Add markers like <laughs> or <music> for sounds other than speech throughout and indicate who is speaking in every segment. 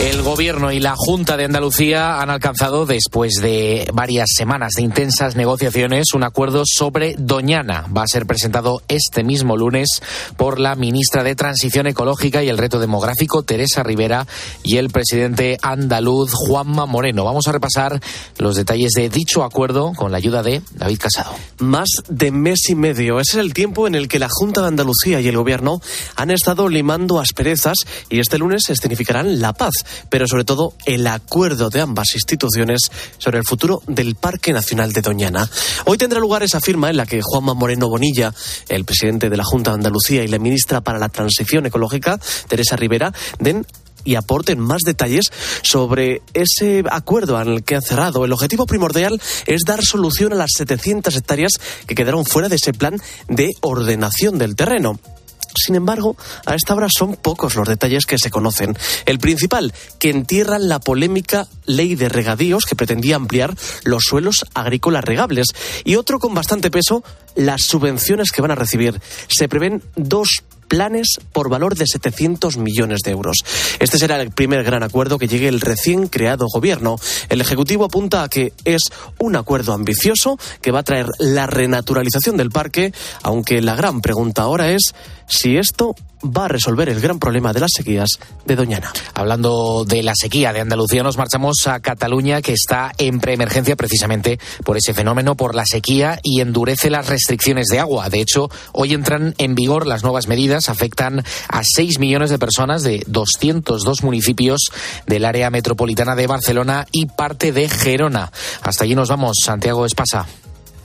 Speaker 1: El Gobierno y la Junta de Andalucía han alcanzado, después de varias semanas de intensas negociaciones, un acuerdo sobre Doñana. Va a ser presentado este mismo lunes por la ministra de Transición Ecológica y el Reto Demográfico, Teresa Rivera, y el presidente andaluz, Juanma Moreno. Vamos a repasar los detalles de dicho acuerdo con la ayuda de David Casado.
Speaker 2: Más de mes y medio. Ese es el tiempo en el que la Junta de Andalucía y el Gobierno han estado limando asperezas y este lunes escenificarán la paz pero sobre todo el acuerdo de ambas instituciones sobre el futuro del Parque Nacional de Doñana. Hoy tendrá lugar esa firma en la que Juanma Moreno Bonilla, el presidente de la Junta de Andalucía y la ministra para la Transición Ecológica, Teresa Rivera, den y aporten más detalles sobre ese acuerdo el que han cerrado. El objetivo primordial es dar solución a las 700 hectáreas que quedaron fuera de ese plan de ordenación del terreno. Sin embargo, a esta hora son pocos los detalles que se conocen. El principal, que entierran la polémica ley de regadíos que pretendía ampliar los suelos agrícolas regables. Y otro con bastante peso, las subvenciones que van a recibir. Se prevén dos planes por valor de 700 millones de euros. Este será el primer gran acuerdo que llegue el recién creado gobierno. El Ejecutivo apunta a que es un acuerdo ambicioso que va a traer la renaturalización del parque, aunque la gran pregunta ahora es si esto va a resolver el gran problema de las sequías de Doñana.
Speaker 1: Hablando de la sequía de Andalucía, nos marchamos a Cataluña, que está en preemergencia precisamente por ese fenómeno, por la sequía y endurece las restricciones de agua. De hecho, hoy entran en vigor las nuevas medidas, afectan a 6 millones de personas de 202 municipios del área metropolitana de Barcelona y parte de Gerona. Hasta allí nos vamos, Santiago Espasa.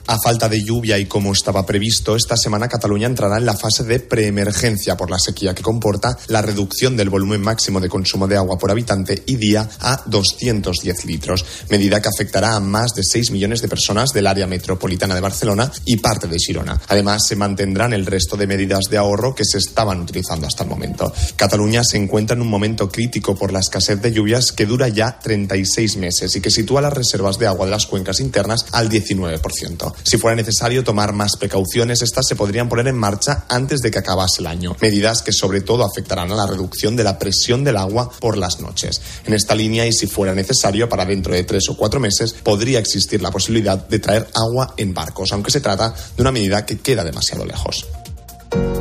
Speaker 3: A falta de lluvia y como estaba previsto, esta semana Cataluña entrará en la fase de preemergencia por la sequía que comporta la reducción del volumen máximo de consumo de agua por habitante y día a 210 litros, medida que afectará a más de 6 millones de personas del área metropolitana de Barcelona y parte de Girona. Además, se mantendrán el resto de medidas de ahorro que se estaban utilizando hasta el momento. Cataluña se encuentra en un momento crítico por la escasez de lluvias que dura ya 36 meses y que sitúa las reservas de agua de las cuencas internas al 19%. Si fuera necesario tomar más precauciones, estas se podrían poner en marcha antes de que acabase el año. Medidas que sobre todo afectarán a la reducción de la presión del agua por las noches. En esta línea, y si fuera necesario, para dentro de tres o cuatro meses, podría existir la posibilidad de traer agua en barcos, aunque se trata de una medida que queda demasiado lejos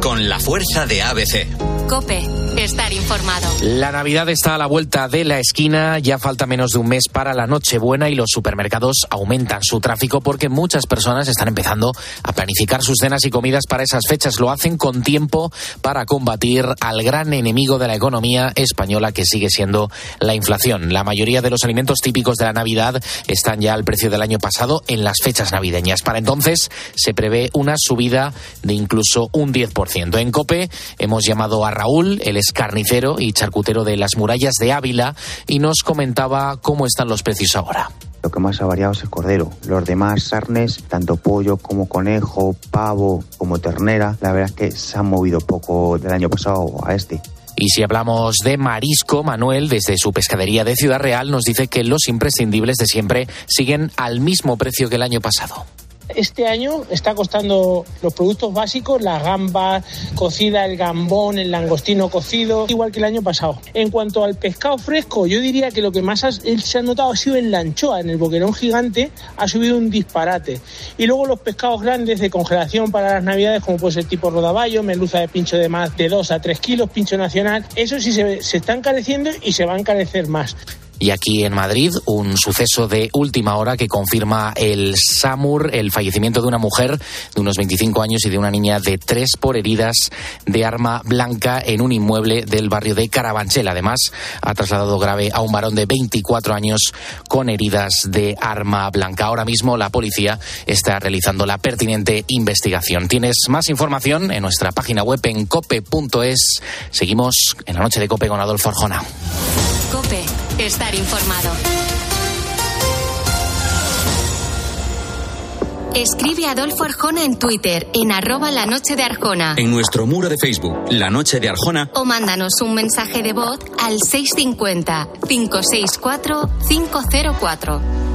Speaker 4: con la fuerza de ABC.
Speaker 5: Cope, estar informado.
Speaker 1: La Navidad está a la vuelta de la esquina, ya falta menos de un mes para la Nochebuena y los supermercados aumentan su tráfico porque muchas personas están empezando a planificar sus cenas y comidas para esas fechas. Lo hacen con tiempo para combatir al gran enemigo de la economía española que sigue siendo la inflación. La mayoría de los alimentos típicos de la Navidad están ya al precio del año pasado en las fechas navideñas. Para entonces se prevé una subida de incluso un 10%. En COPE hemos llamado a Raúl, el escarnicero y charcutero de las murallas de Ávila, y nos comentaba cómo están los precios ahora.
Speaker 6: Lo que más ha variado es el cordero. Los demás carnes, tanto pollo como conejo, pavo como ternera, la verdad es que se han movido poco del año pasado a este.
Speaker 1: Y si hablamos de marisco, Manuel, desde su pescadería de Ciudad Real, nos dice que los imprescindibles de siempre siguen al mismo precio que el año pasado.
Speaker 7: Este año está costando los productos básicos, la gamba cocida, el gambón, el langostino cocido, igual que el año pasado. En cuanto al pescado fresco, yo diría que lo que más se ha notado ha sido en la anchoa, en el boquerón gigante, ha subido un disparate. Y luego los pescados grandes de congelación para las navidades, como puede ser tipo rodaballo, merluza de pincho de más de 2 a 3 kilos, pincho nacional, eso sí se, se está encareciendo y se va a encarecer más.
Speaker 1: Y aquí en Madrid, un suceso de última hora que confirma el SAMUR, el fallecimiento de una mujer de unos 25 años y de una niña de 3 por heridas de arma blanca en un inmueble del barrio de Carabanchel. Además, ha trasladado grave a un varón de 24 años con heridas de arma blanca. Ahora mismo la policía está realizando la pertinente investigación. Tienes más información en nuestra página web en cope.es. Seguimos en la noche de Cope con Adolfo Arjona.
Speaker 5: Cope, estar informado. Escribe Adolfo Arjona en Twitter, en arroba la noche de Arjona.
Speaker 4: En nuestro muro de Facebook, La Noche de Arjona.
Speaker 5: O mándanos un mensaje de voz al 650-564-504.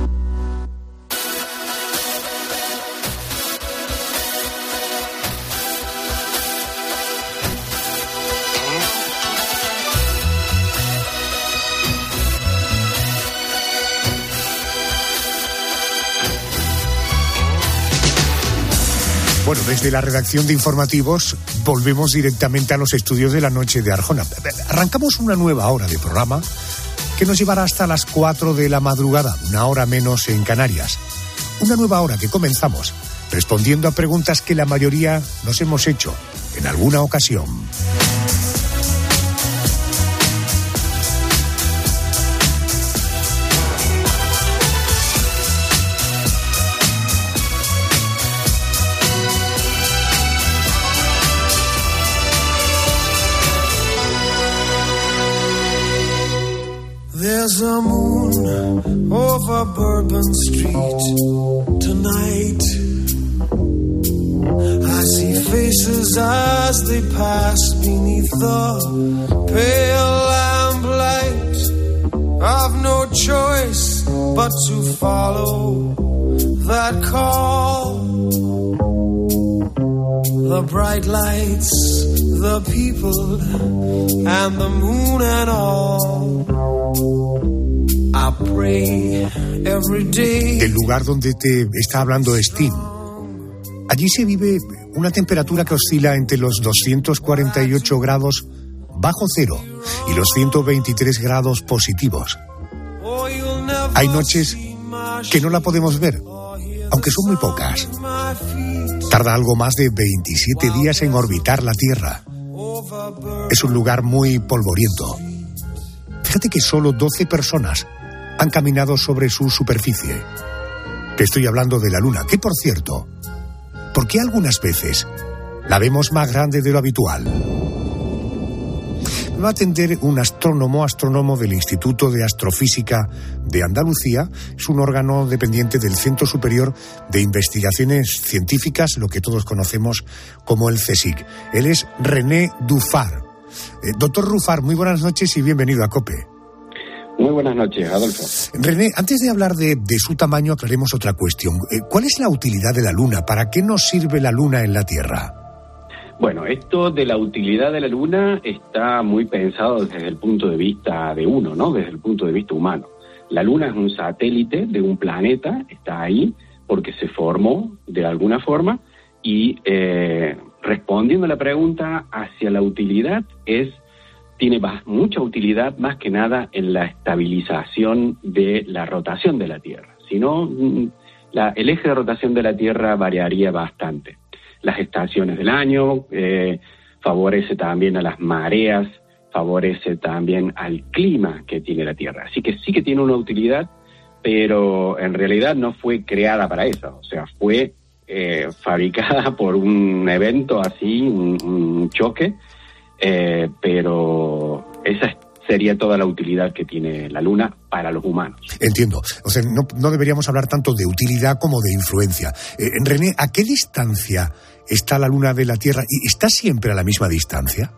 Speaker 8: Bueno, desde la redacción de informativos volvemos directamente a los estudios de la noche de Arjona. Arrancamos una nueva hora de programa que nos llevará hasta las 4 de la madrugada, una hora menos en Canarias. Una nueva hora que comenzamos respondiendo a preguntas que la mayoría nos hemos hecho en alguna ocasión.
Speaker 9: Bourbon Street tonight. I see faces as they pass beneath the pale lamplight. I've no choice but to follow that call. The bright lights, the people, and the moon and all.
Speaker 8: El lugar donde te está hablando Steam. Allí se vive una temperatura que oscila entre los 248 grados bajo cero y los 123 grados positivos. Hay noches que no la podemos ver, aunque son muy pocas. Tarda algo más de 27 días en orbitar la Tierra. Es un lugar muy polvoriento. Fíjate que solo 12 personas han caminado sobre su superficie. Te estoy hablando de la Luna, que por cierto, ¿por qué algunas veces la vemos más grande de lo habitual? Va a atender un astrónomo, astrónomo del Instituto de Astrofísica de Andalucía. Es un órgano dependiente del Centro Superior de Investigaciones Científicas, lo que todos conocemos como el CSIC. Él es René Dufar. Eh, doctor Rufar, muy buenas noches y bienvenido a COPE.
Speaker 10: Muy buenas noches, Adolfo.
Speaker 8: René, antes de hablar de, su tamaño, aclaremos otra cuestión. Eh, ¿Cuál es la utilidad de la Luna? ¿Para qué nos sirve la Luna en la Tierra?
Speaker 10: Bueno, esto de la utilidad de la Luna está muy pensado desde el punto de vista de uno, ¿no? Desde el punto de vista humano. La Luna es un satélite de un planeta, está ahí porque se formó de alguna forma y eh, respondiendo a la pregunta hacia la utilidad, es tiene mucha utilidad más que nada en la estabilización de la rotación de la Tierra. Si no, mm, el eje de rotación de la Tierra variaría bastante. Las estaciones del año, eh, favorece también a las mareas, favorece también al clima que tiene la Tierra. Así que sí que tiene una utilidad, pero en realidad no fue creada para eso. O sea, fue eh, fabricada <laughs> por un evento así, un, choque, eh, pero esa sería toda la utilidad que tiene la Luna para los humanos.
Speaker 8: Entiendo. O sea, no, deberíamos hablar tanto de utilidad como de influencia. Eh, René, ¿a qué distancia está la Luna de la Tierra? ¿Y está siempre a la misma distancia?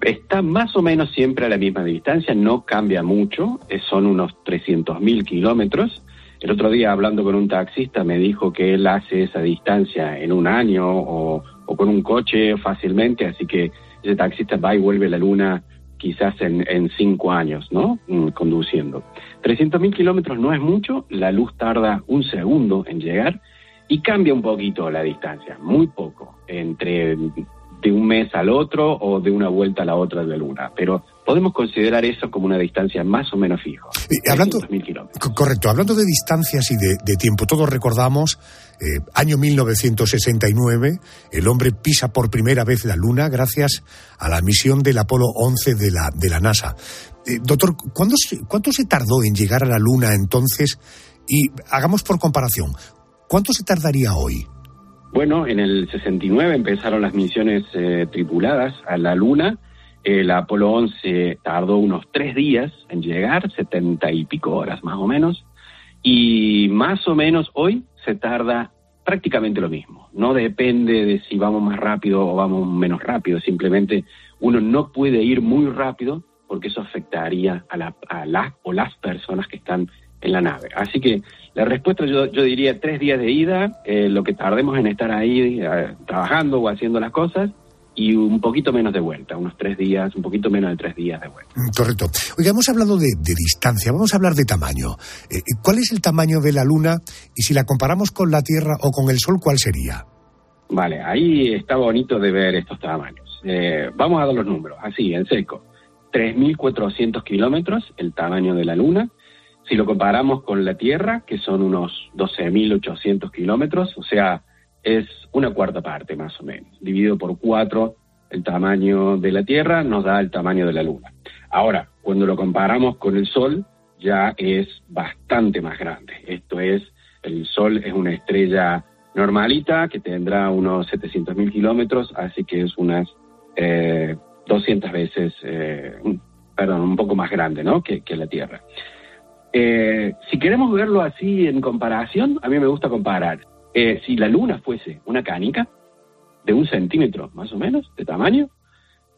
Speaker 10: Está más o menos siempre a la misma distancia, no cambia mucho, son unos 300.000 kilómetros. El otro día hablando con un taxista me dijo que él hace esa distancia en un año o, con un coche fácilmente, así que ese taxista va y vuelve a la luna quizás en, cinco años, ¿no? Mm, conduciendo. 300.000 kilómetros no es mucho, la luz tarda un segundo en llegar y cambia un poquito la distancia, muy poco, entre de un mes al otro o de una vuelta a la otra de la luna. Pero podemos considerar eso como una distancia más o menos fija.
Speaker 8: Hablando, correcto, hablando de distancias y de, tiempo, todos recordamos eh, año 1969, el hombre pisa por primera vez la Luna gracias a la misión del Apolo 11 de la, de la NASA. Eh, doctor, ¿cuánto ¿cuánto se tardó en llegar a la Luna entonces? Y hagamos por comparación, ¿cuánto se tardaría hoy?
Speaker 10: Bueno, en el 69 empezaron las misiones tripuladas a la Luna el Apolo 11 tardó unos tres días en llegar, setenta y pico horas más o menos, y más o menos hoy se tarda prácticamente lo mismo. No depende de si vamos más rápido o vamos menos rápido, simplemente uno no puede ir muy rápido porque eso afectaría a, la, las o las personas que están en la nave. Así que la respuesta yo, yo diría tres días de ida, eh, lo que tardemos en estar ahí eh, trabajando o haciendo las cosas, y un poquito menos de vuelta, unos tres días, un poquito menos de tres días de vuelta. Mm,
Speaker 8: correcto. Oiga, hemos hablado de, distancia, vamos a hablar de tamaño. Eh, eh, ¿Cuál es el tamaño de la Luna y si la comparamos con la Tierra o con el Sol, cuál sería?
Speaker 10: Vale, ahí está bonito de ver estos tamaños. Eh, vamos a dar los números, así, en seco. 3.400 kilómetros, el tamaño de la Luna. Si lo comparamos con la Tierra, que son unos 12.800 kilómetros, o sea, es una cuarta parte más o menos. Dividido por cuatro, el tamaño de la Tierra nos da el tamaño de la Luna. Ahora, cuando lo comparamos con el Sol, ya es bastante más grande. Esto es, el Sol es una estrella normalita que tendrá unos 700.000 kilómetros, así que es unas eh, 200 veces, eh, perdón, un poco más grande ¿no? que, la Tierra. Eh, si queremos verlo así en comparación, a mí me gusta comparar. Eh, si la Luna fuese una canica de un centímetro más o menos de tamaño,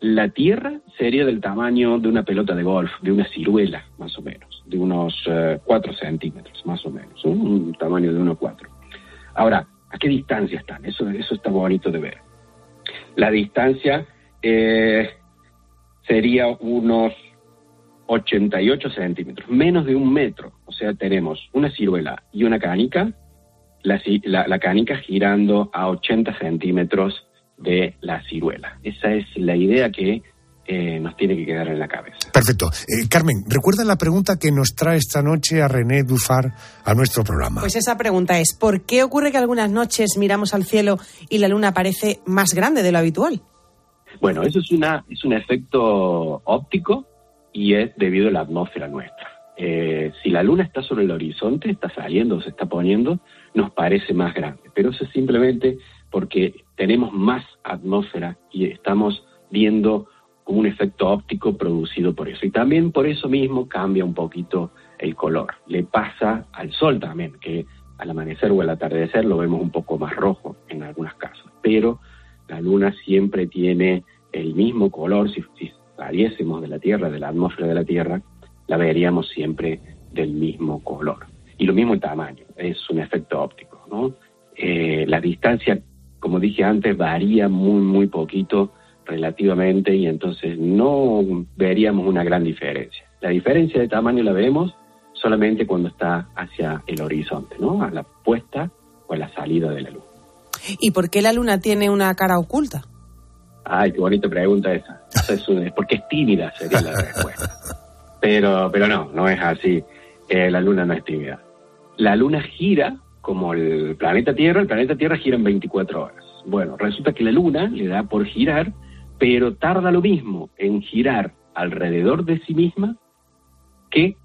Speaker 10: la Tierra sería del tamaño de una pelota de golf, de una ciruela más o menos, de unos 4 centímetros más o menos, un tamaño de 1,4. Ahora, ¿a qué distancia están? Eso, eso está bonito de ver. La distancia eh, sería unos 88 centímetros, menos de un metro. O sea, tenemos una ciruela y una canica, la, canica girando a 80 centímetros de la ciruela. Esa es la idea que eh, nos tiene que quedar en la cabeza.
Speaker 8: Perfecto. Eh, Carmen, ¿recuerda la pregunta que nos trae esta noche a René Dufar a nuestro programa?
Speaker 11: Pues esa pregunta es, ¿por qué ocurre que algunas noches miramos al cielo y la luna parece más grande de lo habitual?
Speaker 10: Bueno, eso es, una, es un efecto óptico y es debido a la atmósfera nuestra. Eh, si la luna está sobre el horizonte, está saliendo, se está poniendo, nos parece más grande. Pero eso es simplemente porque tenemos más atmósfera y estamos viendo un efecto óptico producido por eso. Y también por eso mismo cambia un poquito el color. Le pasa al sol también, que al amanecer o al atardecer lo vemos un poco más rojo en algunos casos. Pero la luna siempre tiene el mismo color, si, saliésemos de la Tierra, de la atmósfera de la Tierra, la veríamos siempre del mismo color. Y lo mismo el tamaño, es un efecto óptico. ¿no? Eh, la distancia, como dije antes, varía muy, muy poquito relativamente y entonces no veríamos una gran diferencia. La diferencia de tamaño la vemos solamente cuando está hacia el horizonte, ¿no? A la puesta o a la salida de la luz.
Speaker 11: ¿Y por qué la luna tiene una cara oculta?
Speaker 10: Ay, qué bonita pregunta esa. <laughs> es, porque es tímida, sería la respuesta. <laughs> Pero, pero no, no es así. La luna no es tímida. La luna gira como el planeta Tierra, el planeta Tierra gira en 24 horas. Bueno, resulta que la luna le da por girar, pero tarda lo mismo en girar alrededor de sí misma que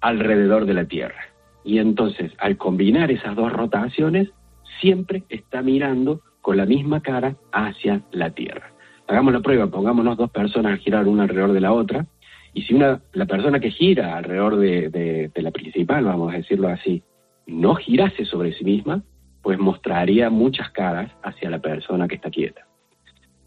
Speaker 10: alrededor de la Tierra. Y entonces, al combinar esas dos rotaciones, siempre está mirando con la misma cara hacia la Tierra. Hagamos la prueba, pongámonos dos personas a girar una alrededor de la otra, y si una, la persona que gira alrededor de, la principal, vamos a decirlo así, no girase sobre sí misma, pues mostraría muchas caras hacia la persona que está quieta.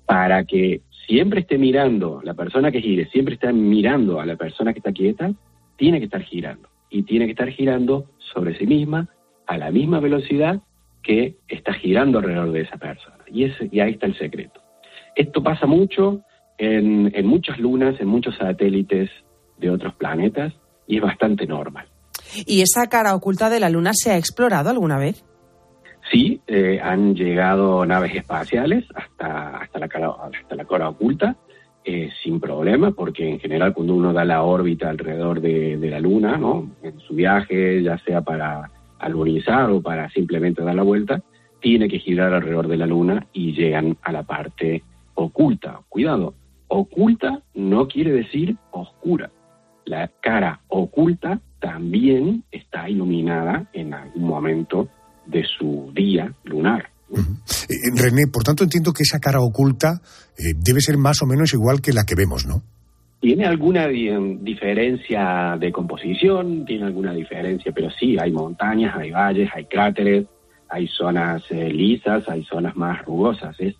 Speaker 10: Para que siempre esté mirando, la persona que gire, siempre esté mirando a la persona que está quieta, tiene que estar girando. Y tiene que estar girando sobre sí misma a la misma velocidad que está girando alrededor de esa persona. Y, y ahí está el secreto. Esto pasa mucho en, en muchas lunas, en muchos satélites de otros planetas, y es bastante normal.
Speaker 11: ¿Y esa cara oculta de la Luna se ha explorado alguna vez?
Speaker 10: Sí, eh, han llegado naves espaciales hasta, hasta, la, cara, hasta la cara oculta, eh, sin problema, porque en general cuando uno da la órbita alrededor de, de la Luna, ¿no? en su viaje, ya sea para alunizar o para simplemente dar la vuelta, tiene que girar alrededor de la Luna y llegan a la parte oculta. Cuidado, oculta no quiere decir oscura. La cara oculta también está iluminada en algún momento de su día lunar.
Speaker 8: Eh, René, por tanto entiendo que esa cara oculta eh, debe ser más o menos igual que la que vemos, ¿no?
Speaker 10: Tiene alguna diferencia de composición, tiene alguna diferencia, pero sí, hay montañas, hay valles, hay cráteres, hay zonas eh, lisas, hay zonas más rugosas. Es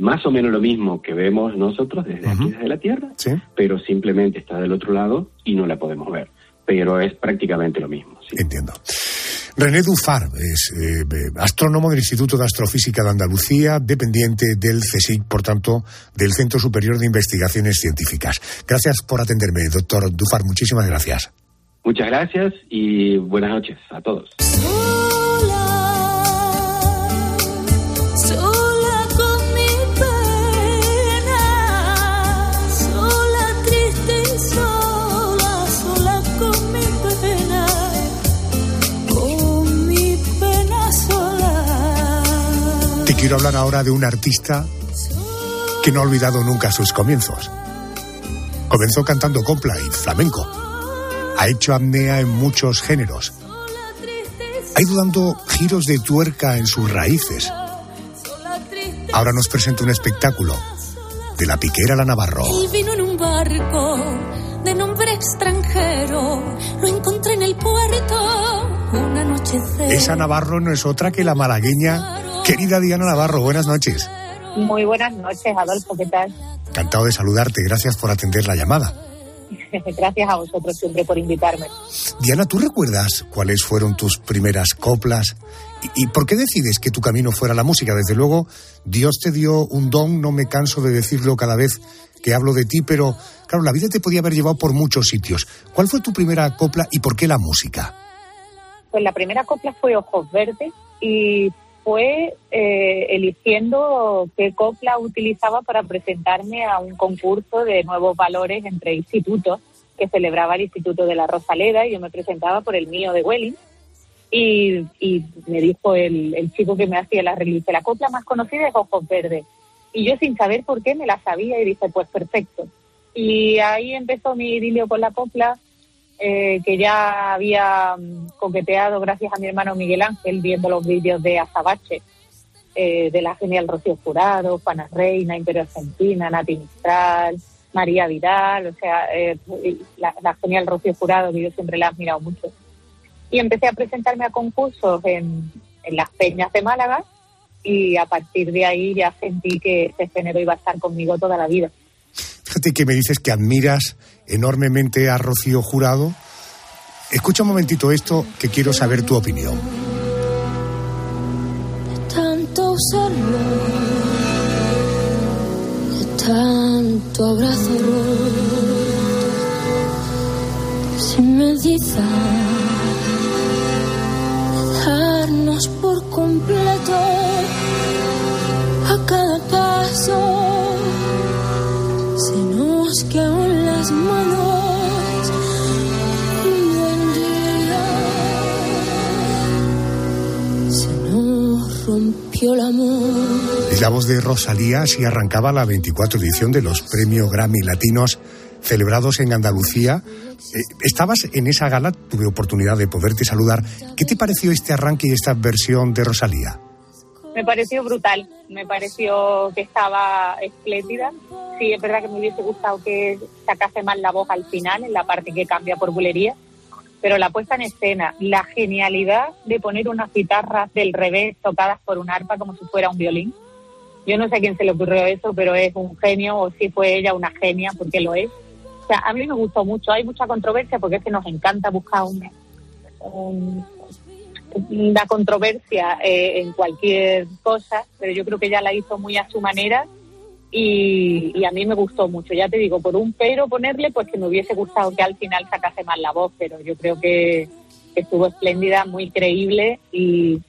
Speaker 10: más o menos lo mismo que vemos nosotros desde aquí, desde la Tierra, pero simplemente está del otro lado y no la podemos ver. Pero es prácticamente lo mismo.
Speaker 8: Entiendo. René Dufar es eh, astrónomo del Instituto de Astrofísica de Andalucía, dependiente del CSIC, por tanto, del Centro Superior de Investigaciones Científicas. Gracias por atenderme, doctor Dufar. Muchísimas gracias.
Speaker 10: Muchas gracias y buenas noches a todos.
Speaker 8: Quiero hablar ahora de un artista que no ha olvidado nunca sus comienzos. Comenzó cantando copla y flamenco. Ha hecho apnea en muchos géneros. Ha ido dando giros de tuerca en sus raíces. Ahora nos presenta un espectáculo de la piquera a la Navarro.
Speaker 12: Él vino en un barco de nombre extranjero. Lo encontré en el puerto un anochecer.
Speaker 8: Esa Navarro no es otra que la malagueña querida Diana Navarro. Buenas noches.
Speaker 13: Muy buenas noches, Adolfo, ¿qué tal?
Speaker 8: Encantado de saludarte. Gracias por atender la llamada. <laughs>
Speaker 13: Gracias a vosotros siempre por invitarme.
Speaker 8: Diana, ¿tú recuerdas cuáles fueron tus primeras coplas? ¿Y, y por qué decides que tu camino fuera la música? Desde luego, Dios te dio un don, no me canso de decirlo cada vez que hablo de ti, pero claro, la vida te podía haber llevado por muchos sitios. ¿Cuál fue tu primera copla y por qué la música?
Speaker 13: Pues la primera copla fue Ojos Verdes y fue eh, eligiendo qué copla utilizaba para presentarme a un concurso de nuevos valores entre institutos que celebraba el Instituto de la Rosaleda y yo me presentaba por el mío de Welling. Y, me dijo el, el chico que me hacía la release, la copla más conocida es Ojos Verdes. Y yo sin saber por qué me la sabía y dije, pues perfecto. Y ahí empezó mi idilio con la copla, eh, que ya había mm, coqueteado gracias a mi hermano Miguel Ángel viendo los vídeos de Azabache, eh, de la genial Rocío Jurado, Juana Reina, Imperio Argentina, Nati Mistral, María Vidal, o sea, eh, la, genial Rocío Jurado, que yo siempre la he admirado mucho. Y empecé a presentarme a concursos en, en las peñas de Málaga y a partir de ahí ya sentí que este género iba a estar conmigo toda la vida.
Speaker 8: Fíjate que me dices que admiras enormemente a Rocío Jurado. Escucha un momentito esto que quiero saber tu opinión.
Speaker 12: tanto usarlo, de tanto abrazo, sin medidas, darnos por completo a cada paso, nos quedan las manos. Se nos rompió el amor.
Speaker 8: Es la voz de Rosalía, así arrancaba la 24 edición de los premios Grammy Latinos celebrados en Andalucía. Eh, estabas en esa gala, tuve oportunidad de poderte saludar. ¿Qué te pareció este arranque y esta versión de Rosalía?
Speaker 13: Me pareció brutal, me pareció que estaba espléndida. Sí, es verdad que me hubiese gustado que sacase más la voz al final, en la parte que cambia por bulería, pero la puesta en escena, la genialidad de poner unas guitarras del revés tocadas por un arpa como si fuera un violín. Yo no sé a quién se le ocurrió eso, pero es un genio, o si fue ella una genia, porque lo es. O sea, a mí me gustó mucho. Hay mucha controversia porque es que nos encanta buscar un, un- una controversia eh, en cualquier cosa, pero yo creo que ella la hizo muy a su manera y, a mí me gustó mucho. Ya te digo, por un pero ponerle, pues que me hubiese gustado que al final sacase más la voz, pero yo creo que, estuvo espléndida, muy creíble y,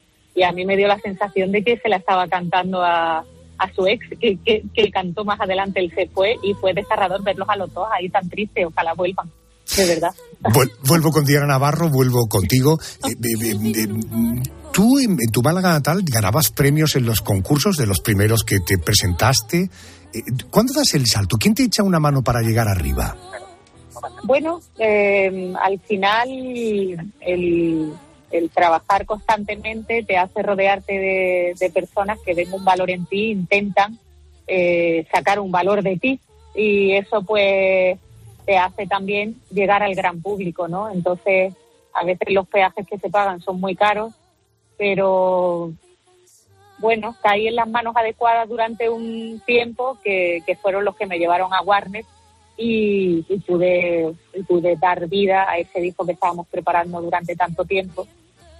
Speaker 13: a mí me dio la sensación de que se la estaba cantando a, a su ex, que, cantó más adelante, él se fue y fue desgarrador verlos a los dos ahí tan tristes, ojalá vuelvan, de verdad.
Speaker 8: Vuel- Vuelvo con Diana Navarro, vuelvo contigo. Eh, eh, eh, Tú en, tu Málaga natal ganabas premios en los concursos de los primeros que te presentaste. ¿Cuándo das el salto? ¿Quién te echa una mano para llegar arriba?
Speaker 13: Bueno, eh, al final el, el trabajar constantemente te hace rodearte de, de personas que ven un valor en ti, intentan eh, sacar un valor de ti y eso pues te hace también llegar al gran público, ¿no? Entonces, a veces los peajes que se pagan son muy caros, pero bueno, caí en las manos adecuadas durante un tiempo que, que fueron los que me llevaron a Warner y, y pude, y pude dar vida a ese disco que estábamos preparando durante tanto tiempo,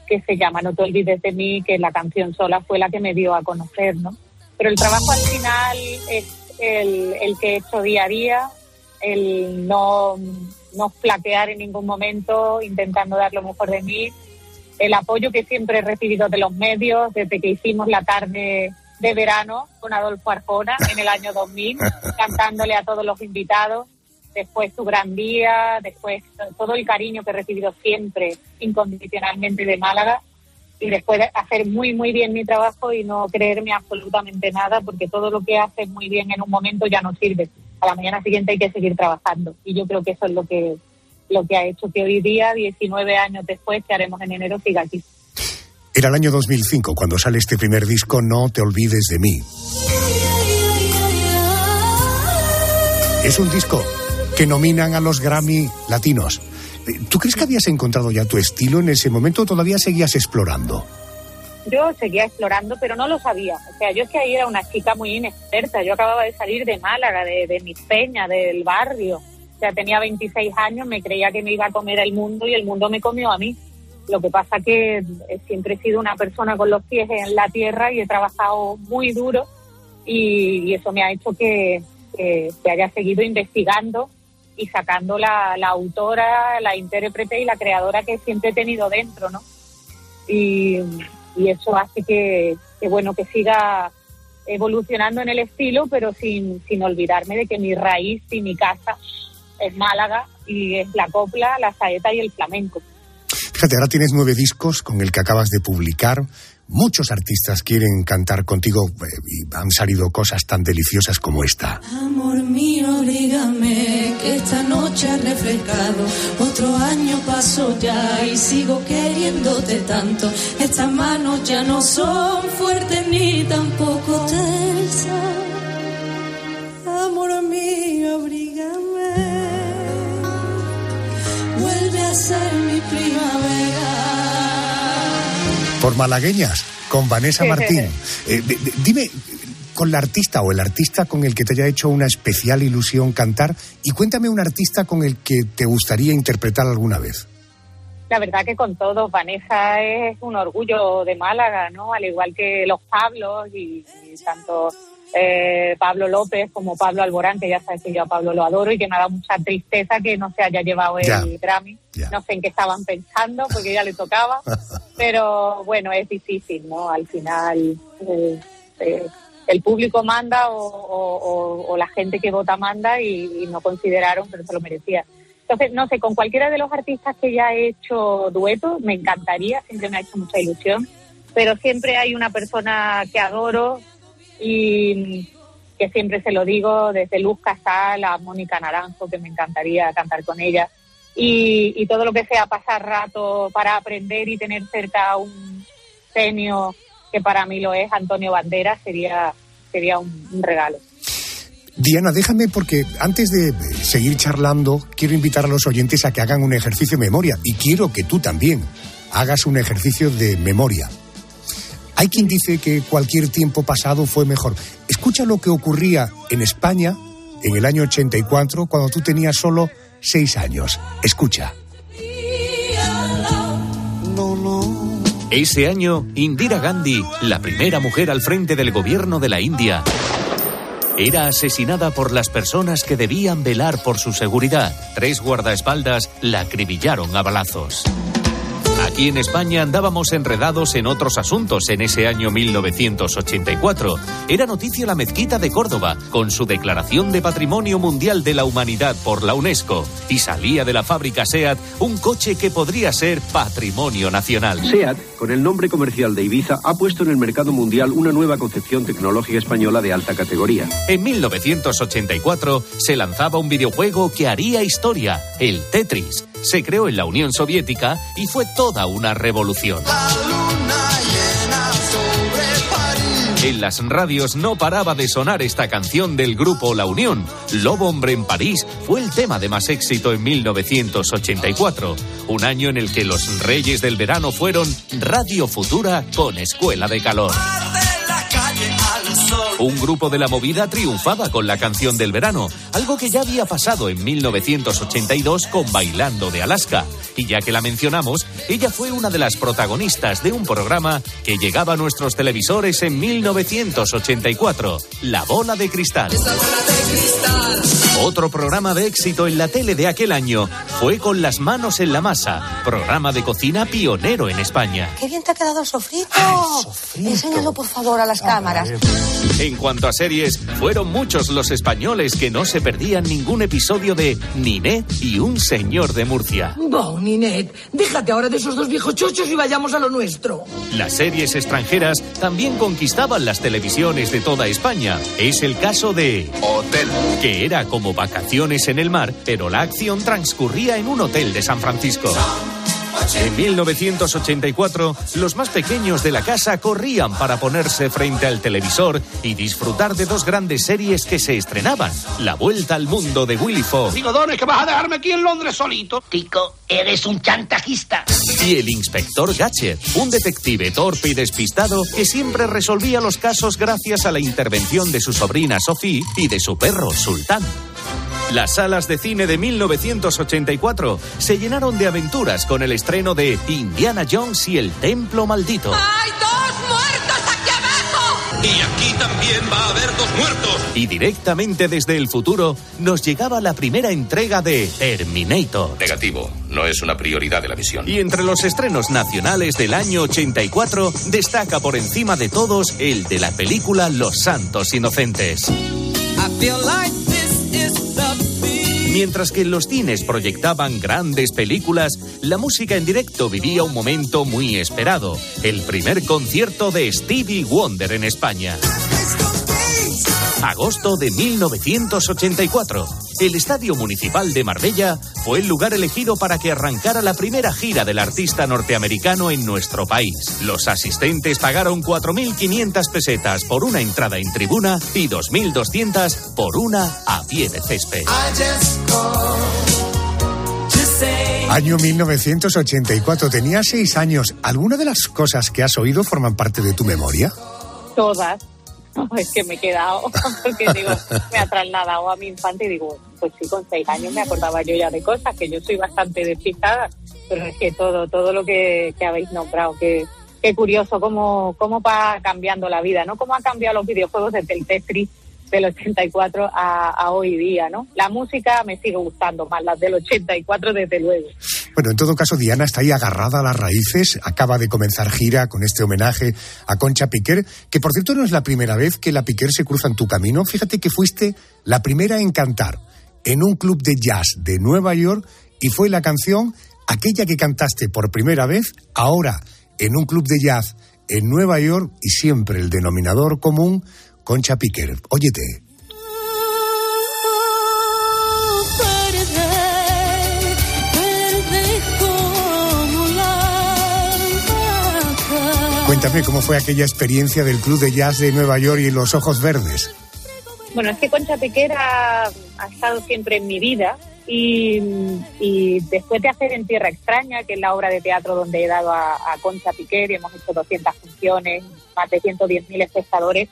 Speaker 13: que se llama No te olvides de mí, que la canción sola fue la que me dio a conocer, ¿no? Pero el trabajo al final es el, el que he hecho día a día, el no, no flaquear en ningún momento, intentando dar lo mejor de mí, el apoyo que siempre he recibido de los medios desde que hicimos la tarde de verano con Adolfo Arjona en el año 2000, <laughs> cantándole a todos los invitados. Después su gran día, después todo el cariño que he recibido siempre incondicionalmente de Málaga. y después hacer muy, muy bien mi trabajo y no creerme absolutamente nada, porque todo lo que haces muy bien en un momento ya no sirve. A la mañana siguiente hay que seguir trabajando. Y yo creo que eso es lo que, lo que ha hecho que hoy día, 19 años después, que haremos en enero, siga aquí.
Speaker 8: Era el año 2005 cuando sale este primer disco, No te olvides de mí. Es un disco que nominan a los Grammy latinos. ¿Tú crees que habías encontrado ya tu estilo en ese momento o todavía seguías explorando?
Speaker 13: Yo seguía explorando, pero no lo sabía. O sea, yo es que ahí era una chica muy inexperta. Yo acababa de salir de Málaga, de, de mi peña, del barrio. O sea, tenía 26 años, me creía que me iba a comer el mundo y el mundo me comió a mí. Lo que pasa que siempre he sido una persona con los pies en la tierra y he trabajado muy duro y, eso me ha hecho que, que, haya seguido investigando y sacando la, la, autora, la intérprete y la creadora que siempre he tenido dentro, ¿no? Y, y eso hace que, que, bueno, que siga evolucionando en el estilo, pero sin, sin olvidarme de que mi raíz y mi casa es Málaga y es la copla, la saeta y el flamenco.
Speaker 8: Fíjate, ahora tienes nueve discos con el que acabas de publicar. Muchos artistas quieren cantar contigo eh, y han salido cosas tan deliciosas como esta.
Speaker 12: Amor mío, dígame que esta noche ha refrescado. Otro año pasó ya y sigo queriéndote tanto. Estas manos ya no son fuertes ni tampoco tensas. Amor mío, abrígame. Vuelve a ser mi primavera
Speaker 8: por malagueñas, con Vanessa <laughs> Martín. Eh, dime, con la artista o el artista con el que te haya hecho una especial ilusión cantar y cuéntame un artista con el que te gustaría interpretar alguna vez.
Speaker 13: La verdad que con todos, Vanessa es un orgullo de Málaga, ¿no? Al igual que los Pablos y tanto eh, Pablo López como Pablo Alborán, que ya sabes que yo a Pablo lo adoro y que me ha dado mucha tristeza que no se haya llevado el Grammy. No sé en qué estaban pensando porque ya le tocaba, <laughs> pero bueno, es difícil, ¿no? Al final eh, eh, el público manda o, la gente que vota manda y, no consideraron, pero se lo merecía. Entonces, no sé, con cualquiera de los artistas que ya he hecho dueto, me encantaría, siempre me ha hecho mucha ilusión, pero siempre hay una persona que adoro, y que siempre se lo digo, desde Luz Casal a Mónica Naranjo, que me encantaría cantar con ella, y, todo lo que sea pasar rato para aprender y tener cerca un genio que para mí lo es, Antonio Banderas, sería, sería un, un regalo.
Speaker 8: Diana, déjame porque antes de seguir charlando, quiero invitar a los oyentes a que hagan un ejercicio de memoria y quiero que tú también hagas un ejercicio de memoria. Hay quien dice que cualquier tiempo pasado fue mejor. Escucha lo que ocurría en España en el año 84, cuando tú tenías solo seis años. Escucha.
Speaker 14: Ese año, Indira Gandhi, la primera mujer al frente del gobierno de la India, era asesinada por las personas que debían velar por su seguridad. Tres guardaespaldas la acribillaron a balazos. Aquí en España andábamos enredados en otros asuntos en ese año 1984. Era noticia la mezquita de Córdoba, con su declaración de Patrimonio Mundial de la Humanidad por la UNESCO. Y salía de la fábrica SEAT un coche que podría ser patrimonio nacional.
Speaker 15: SEAT, con el nombre comercial de Ibiza, ha puesto en el mercado mundial una nueva concepción tecnológica española de alta categoría.
Speaker 14: En 1984 se lanzaba un videojuego que haría historia, el Tetris se creó en la Unión Soviética y fue toda una revolución. En las radios no paraba de sonar esta canción del grupo La Unión. Lobo Hombre en París fue el tema de más éxito en 1984, un año en el que los reyes del verano fueron Radio Futura con Escuela de Calor. Un grupo de la movida triunfaba con la canción del verano, algo que ya había pasado en 1982 con Bailando de Alaska. Y ya que la mencionamos, ella fue una de las protagonistas de un programa que llegaba a nuestros televisores en 1984, La Bola de Cristal. Otro programa de éxito en la tele de aquel año fue Con las manos en la masa, programa de cocina pionero en España.
Speaker 16: ¡Qué bien te ha quedado el sofrito! Enséñalo por favor a las cámaras.
Speaker 14: En En cuanto a series, fueron muchos los españoles que no se perdían ningún episodio de Ninet y un señor de Murcia.
Speaker 16: Bon, Ninet, déjate ahora de esos dos viejos chochos y vayamos a lo nuestro.
Speaker 14: Las series extranjeras también conquistaban las televisiones de toda España. Es el caso de Hotel, que era como vacaciones en el mar, pero la acción transcurría en un hotel de San Francisco. En 1984, los más pequeños de la casa corrían para ponerse frente al televisor y disfrutar de dos grandes series que se estrenaban. La Vuelta al Mundo de Willy Fogg
Speaker 17: Digo, Don, es que vas a dejarme aquí en Londres solito. Tico, eres un chantajista.
Speaker 14: y el inspector Gadget, un detective torpe y despistado que siempre resolvía los casos gracias a la intervención de su sobrina Sophie y de su perro Sultán. Las salas de cine de 1984 se llenaron de aventuras con el estreno de Indiana Jones y el Templo Maldito.
Speaker 18: ¡Hay dos muertos aquí abajo!
Speaker 19: Y aquí también va a haber dos muertos.
Speaker 14: Y directamente desde el futuro nos llegaba la primera entrega de Terminator.
Speaker 19: Negativo, no es una prioridad de la misión.
Speaker 14: Y entre los estrenos nacionales del año 84 destaca por encima de todos el de la película Los Santos Inocentes. Mientras que los cines proyectaban grandes películas, la música en directo vivía un momento muy esperado, el primer concierto de Stevie Wonder en España. Agosto de 1984. El Estadio Municipal de Marbella fue el lugar elegido para que arrancara la primera gira del artista norteamericano en nuestro país. Los asistentes pagaron 4.500 pesetas por una entrada en tribuna y 2.200 por una a pie de césped.
Speaker 8: Año 1984, tenías seis años. ¿Alguna de las cosas que has oído forman parte de tu memoria?
Speaker 13: Todas. <laughs> Es que me he quedado, <laughs> porque digo, me ha trasladado a mi infancia y digo, pues sí, con seis años me acordaba yo ya de cosas, que yo soy bastante despistada, pero es que todo, todo lo que, habéis nombrado, que, qué curioso cómo, cómo va cambiando la vida, ¿no? Cómo han cambiado los videojuegos desde el Tetris del 84 a, a hoy día, ¿no? La música me sigue gustando más, las del 84 desde luego.
Speaker 8: Bueno, en todo caso, Diana está ahí agarrada a las raíces, acaba de comenzar gira con este homenaje a Concha Piquer, que por cierto no es la primera vez que la Piquer se cruza en tu camino. Fíjate que fuiste la primera en cantar en un club de jazz de Nueva York y fue la canción, aquella que cantaste por primera vez, ahora en un club de jazz en Nueva York y siempre el denominador común, Concha Piquer. Óyete. Cuéntame cómo fue aquella experiencia del club de jazz de Nueva York y los ojos verdes.
Speaker 13: Bueno, es que Concha Piquera ha estado siempre en mi vida y, después de hacer En Tierra Extraña, que es la obra de teatro donde he dado a, a Concha Piquer y hemos hecho 200 funciones, más de 110.000 espectadores,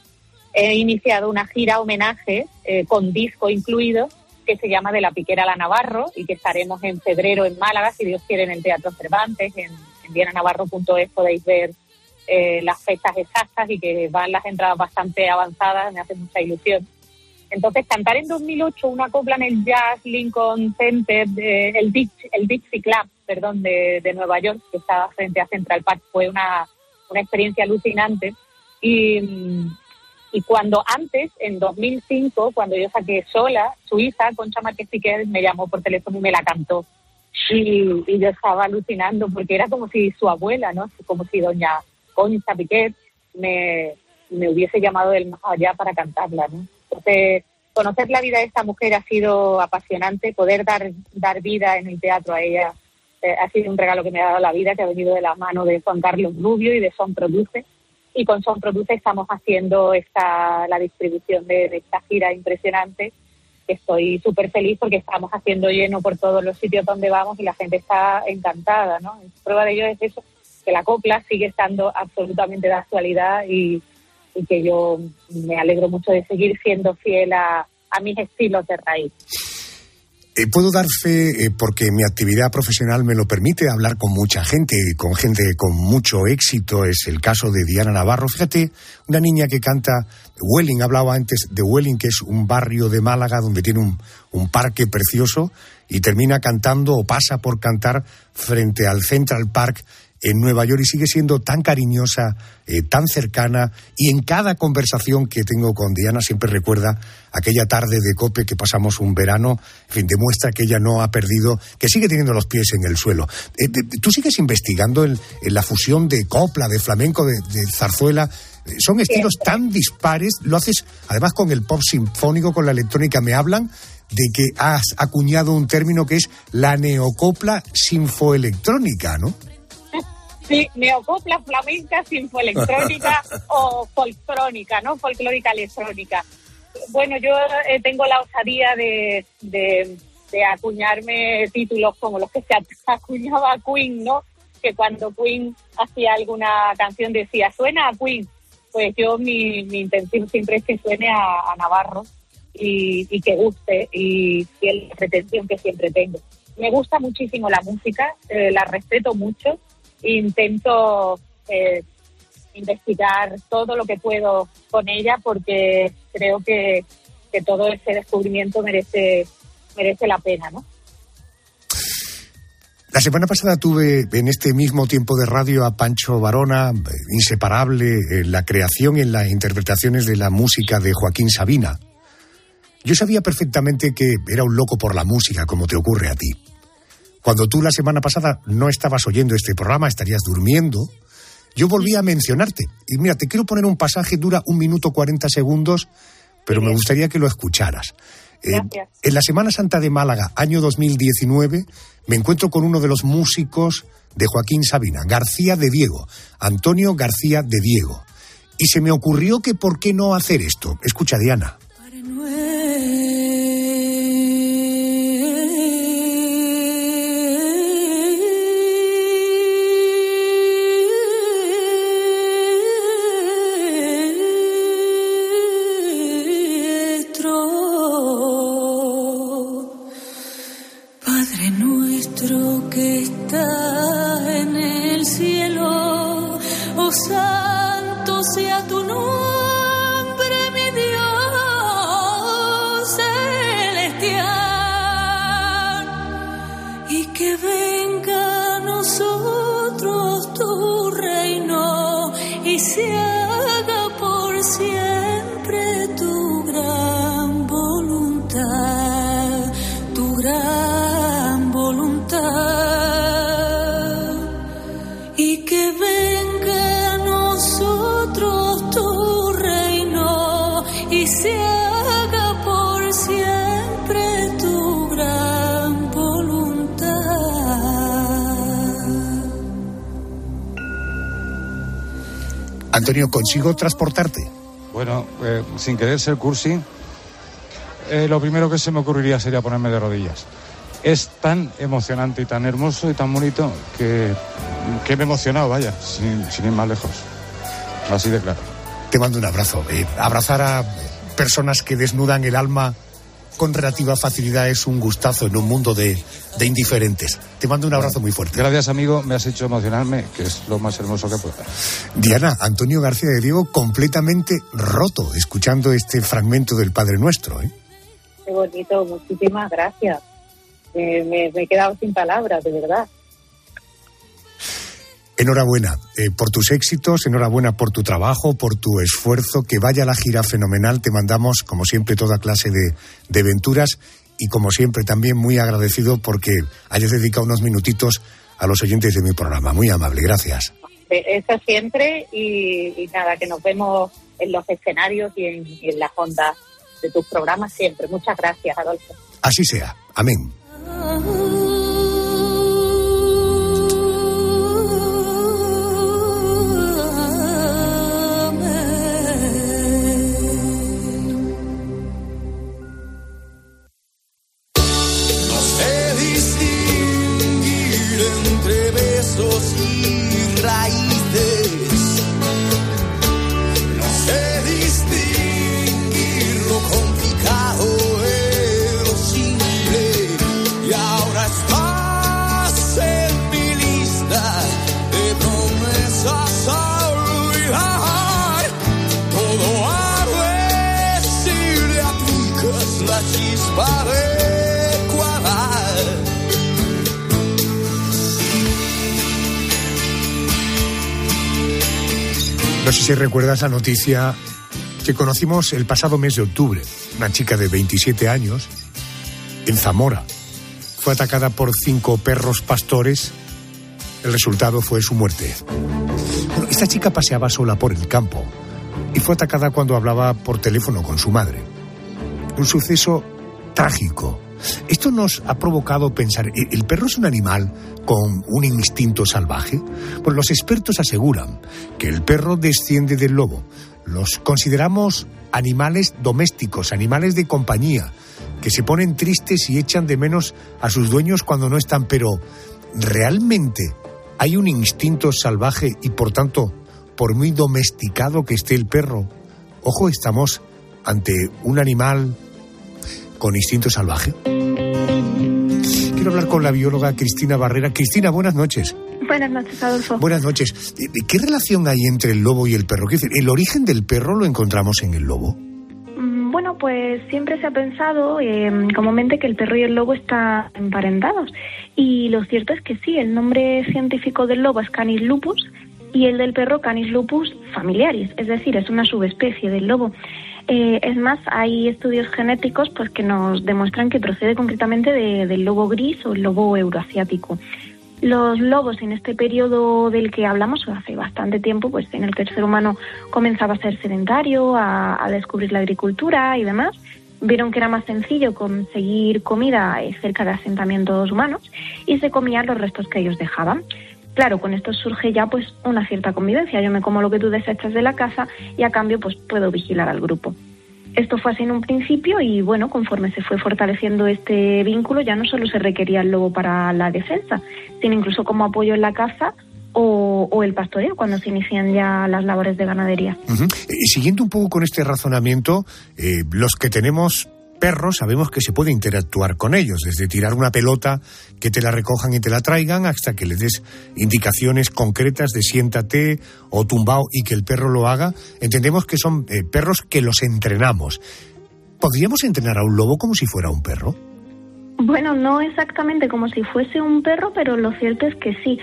Speaker 13: he iniciado una gira homenaje eh, con disco incluido que se llama De la Piquera a la Navarro y que estaremos en febrero en Málaga, si Dios quiere, en el Teatro Cervantes, en, en vienanavarro.es podéis ver eh, las fechas exactas y que van las entradas bastante avanzadas, me hace mucha ilusión. Entonces, cantar en 2008 una copla en el Jazz Lincoln Center, de, el, Dix- el Dixie Club, perdón, de, de Nueva York, que estaba frente a Central Park, fue una, una experiencia alucinante. Y, y cuando antes, en 2005, cuando yo saqué sola, su hija, Concha Márquez Piquer, me llamó por teléfono y me la cantó. Y, y yo estaba alucinando porque era como si su abuela, ¿no? Como si doña Concha Piquet me, me hubiese llamado del más allá para cantarla, ¿no? Entonces, conocer la vida de esta mujer ha sido apasionante, poder dar, dar vida en el teatro a ella eh, ha sido un regalo que me ha dado la vida, que ha venido de la mano de Juan Carlos Rubio y de Son Produce. Y con Son Produce estamos haciendo esta, la distribución de, esta gira impresionante, estoy súper feliz porque estamos haciendo lleno por todos los sitios donde vamos y la gente está encantada, ¿no? Prueba de ello es eso, que la copla sigue estando absolutamente de actualidad y, que yo me alegro mucho de seguir siendo fiel a, a mis estilos de raíz.
Speaker 8: Eh, puedo dar fe, eh, porque mi actividad profesional me lo permite, hablar con mucha gente, con gente con mucho éxito. Es el caso de Diana Navarro. Fíjate, una niña que canta Welling, hablaba antes de Welling, que es un barrio de Málaga donde tiene un, un parque precioso y termina cantando o pasa por cantar frente al Central Park en Nueva York y sigue siendo tan cariñosa, eh, tan cercana y en cada conversación que tengo con Diana siempre recuerda aquella tarde de cope que pasamos un verano, en fin, demuestra que ella no ha perdido, que sigue teniendo los pies en el suelo. Eh, ¿Tú sigues investigando en, la fusión de copla, de flamenco, de, zarzuela? Eh, son estilos tan dispares, lo haces además con el pop sinfónico, con la electrónica, me hablan de que has acuñado un término que es la neocopla sinfoelectrónica, ¿no?
Speaker 13: Sí, neocopla flamenca, sinfoelectrónica <laughs> o folcrónica, ¿no? Folclórica electrónica. Bueno, yo eh, tengo la osadía de, de, acuñarme títulos como los que se <laughs> acuñaba Queen, ¿no? Que cuando Queen hacía alguna canción decía, suena a Queen. Pues yo mi, mi intención siempre es que suene a, Navarro y, y, que guste y, y es la pretensión que siempre tengo. Me gusta muchísimo la música, eh, la respeto mucho intento eh, investigar todo lo que puedo con ella porque creo que, todo ese descubrimiento merece, merece la pena, ¿no?
Speaker 8: La semana pasada tuve en este mismo tiempo de radio a Pancho Varona, inseparable en la creación y en las interpretaciones de la música de Joaquín Sabina. Yo sabía perfectamente que era un loco por la música, como te ocurre a ti. Cuando tú la semana pasada no estabas oyendo este programa, estarías durmiendo, yo volví a mencionarte. Y mira, te quiero poner un pasaje, dura un minuto cuarenta segundos, pero me gustaría que lo escucharas.
Speaker 13: Eh,
Speaker 8: en la Semana Santa de Málaga, año 2019, me encuentro con uno de los músicos de Joaquín Sabina, García de Diego, Antonio García de Diego. Y se me ocurrió que por qué no hacer esto. Escucha, Diana. ¿Consigo transportarte?
Speaker 20: Bueno, eh, sin querer ser cursi, eh, lo primero que se me ocurriría sería ponerme de rodillas. Es tan emocionante y tan hermoso y tan bonito que, que me he emocionado, vaya, sin, ir más lejos. Así de claro.
Speaker 8: Te mando un abrazo. Eh, abrazar a personas que desnudan el alma con relativa facilidad es un gustazo en un mundo de, indiferentes. Te mando un abrazo muy fuerte.
Speaker 20: Gracias, amigo. Me has hecho emocionarme, que es lo más hermoso que pueda.
Speaker 8: Diana, Antonio García de Diego completamente roto escuchando este fragmento del Padre Nuestro. ¿eh?
Speaker 13: Qué bonito, muchísimas gracias. me he quedado sin palabras, de verdad.
Speaker 8: Enhorabuena eh, por tus éxitos, enhorabuena por tu trabajo, por tu esfuerzo, que vaya la gira fenomenal. Te mandamos, como siempre, toda clase de, de aventuras y, como siempre, también muy agradecido porque hayas dedicado unos minutitos a los oyentes de mi programa. Muy amable, gracias.
Speaker 13: Eso siempre y, nada, que nos vemos en los escenarios y en, y en las ondas de tus programas siempre. Muchas gracias, Adolfo.
Speaker 8: Así sea. Amén. Recuerdas la noticia que conocimos el pasado mes de octubre. Una chica de 27 años en Zamora fue atacada por cinco perros pastores. El resultado fue su muerte. Esta chica paseaba sola por el campo y fue atacada cuando hablaba por teléfono con su madre. Un suceso trágico. Esto nos ha provocado pensar, ¿e- ¿el perro es un animal con un instinto salvaje? Pues los expertos aseguran que el perro desciende del lobo. Los consideramos animales domésticos, animales de compañía, que se ponen tristes y echan de menos a sus dueños cuando no están, pero ¿realmente hay un instinto salvaje y por tanto, por muy domesticado que esté el perro, ojo, estamos ante un animal con instinto salvaje? Quiero hablar con la bióloga Cristina Barrera. Cristina, buenas noches.
Speaker 21: Buenas noches, Adolfo.
Speaker 8: Buenas noches. Eh, ¿Qué relación hay entre el lobo y el perro? ¿El origen del perro lo encontramos en el lobo?
Speaker 21: Mm, Bueno, pues siempre se ha pensado eh, comúnmente que el perro y el lobo están emparentados. Y lo cierto es que sí, el nombre científico del lobo es Canis lupus y el del perro Canis lupus familiaris, es decir, es una subespecie del lobo. Eh, es más, hay estudios genéticos pues que nos demuestran que procede concretamente de- del lobo gris o el lobo euroasiático. Los lobos en este periodo del que hablamos hace bastante tiempo, pues en el que el ser humano comenzaba a ser sedentario, a, descubrir la agricultura y demás, vieron que era más sencillo conseguir comida eh, cerca de asentamientos humanos y se comían los restos que ellos dejaban. Claro, con esto surge ya pues una cierta convivencia. Yo me como lo que tú desechas de la casa y a cambio pues puedo vigilar al grupo. Esto fue así en un principio y bueno, conforme se fue fortaleciendo este vínculo ya no solo se requería el lobo para la defensa, sino incluso como apoyo en la caza o, el pastoreo cuando se inician ya las labores de ganadería.
Speaker 8: Siguiendo un poco con este razonamiento, eh, los que tenemos perros sabemos que se puede interactuar con ellos, desde tirar una pelota, que te la recojan y te la traigan, hasta que le des indicaciones concretas de siéntate o tumbao y que el perro lo haga. Entendemos que son eh, perros que los entrenamos. ¿Podríamos entrenar a un lobo como si fuera un perro?
Speaker 21: Bueno, no exactamente como si fuese un perro, pero lo cierto es que sí.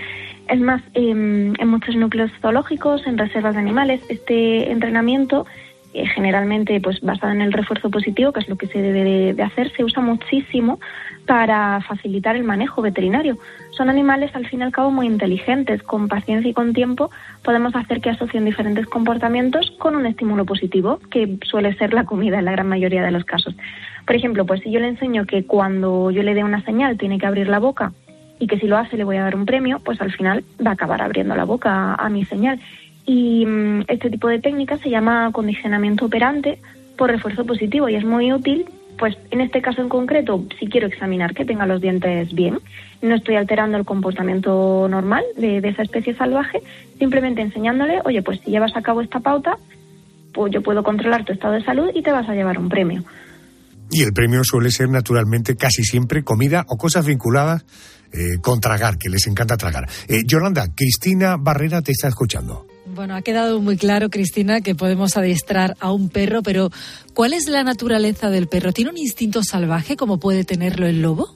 Speaker 21: Es más, em, en muchos núcleos zoológicos, en reservas de animales, este entrenamiento, eh, generalmente pues basado en el refuerzo positivo, que es lo que se debe de, hacer, se usa muchísimo para facilitar el manejo veterinario. Son animales al fin y al cabo muy inteligentes, con paciencia y con tiempo podemos hacer que asocien diferentes comportamientos con un estímulo positivo, que suele ser la comida en la gran mayoría de los casos. Por ejemplo, pues si yo le enseño que cuando yo le dé una señal tiene que abrir la boca y que si lo hace le voy a dar un premio, pues al final va a acabar abriendo la boca a mi señal. Y mm, este tipo de técnica se llama condicionamiento operante por refuerzo positivo y es muy útil, pues en este caso en concreto, si quiero examinar que tenga los dientes bien, no estoy alterando el comportamiento normal de, de esa especie salvaje, simplemente enseñándole, oye, pues si llevas a cabo esta pauta, pues yo puedo controlar tu estado de salud y te vas a llevar un premio.
Speaker 8: Y el premio suele ser naturalmente casi siempre comida o cosas vinculadas eh, con tragar, que les encanta tragar. Eh, Yolanda, Cristina Barrera te está escuchando.
Speaker 22: Bueno, ha quedado muy claro, Cristina, que podemos adiestrar a un perro, pero ¿cuál es la naturaleza del perro? ¿Tiene un instinto salvaje como puede tenerlo el lobo?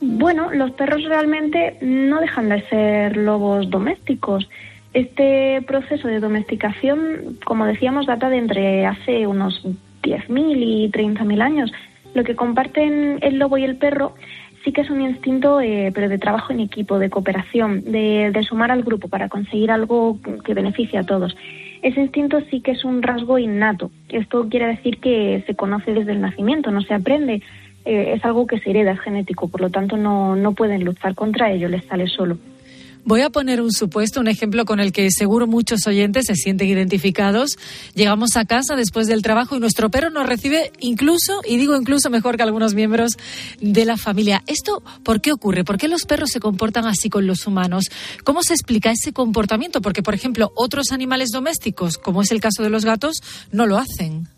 Speaker 21: Bueno, los perros realmente no dejan de ser lobos domésticos. Este proceso de domesticación, como decíamos, data de entre hace unos 10.000 y 30.000 años. Lo que comparten el lobo y el perro sí que es un instinto, eh, pero de trabajo en equipo, de cooperación, de, de sumar al grupo para conseguir algo que beneficie a todos. Ese instinto sí que es un rasgo innato. Esto quiere decir que se conoce desde el nacimiento, no se aprende. Eh, es algo que se hereda, es genético, por lo tanto no, no pueden luchar contra ello, les sale solo.
Speaker 22: Voy a poner un supuesto, un ejemplo con el que seguro muchos oyentes se sienten identificados. Llegamos a casa después del trabajo y nuestro perro nos recibe incluso, y digo incluso mejor que algunos miembros de la familia. ¿Esto por qué ocurre? ¿Por qué los perros se comportan así con los humanos? ¿Cómo se explica ese comportamiento? Porque, por ejemplo, otros animales domésticos, como es el caso de los gatos, no lo hacen.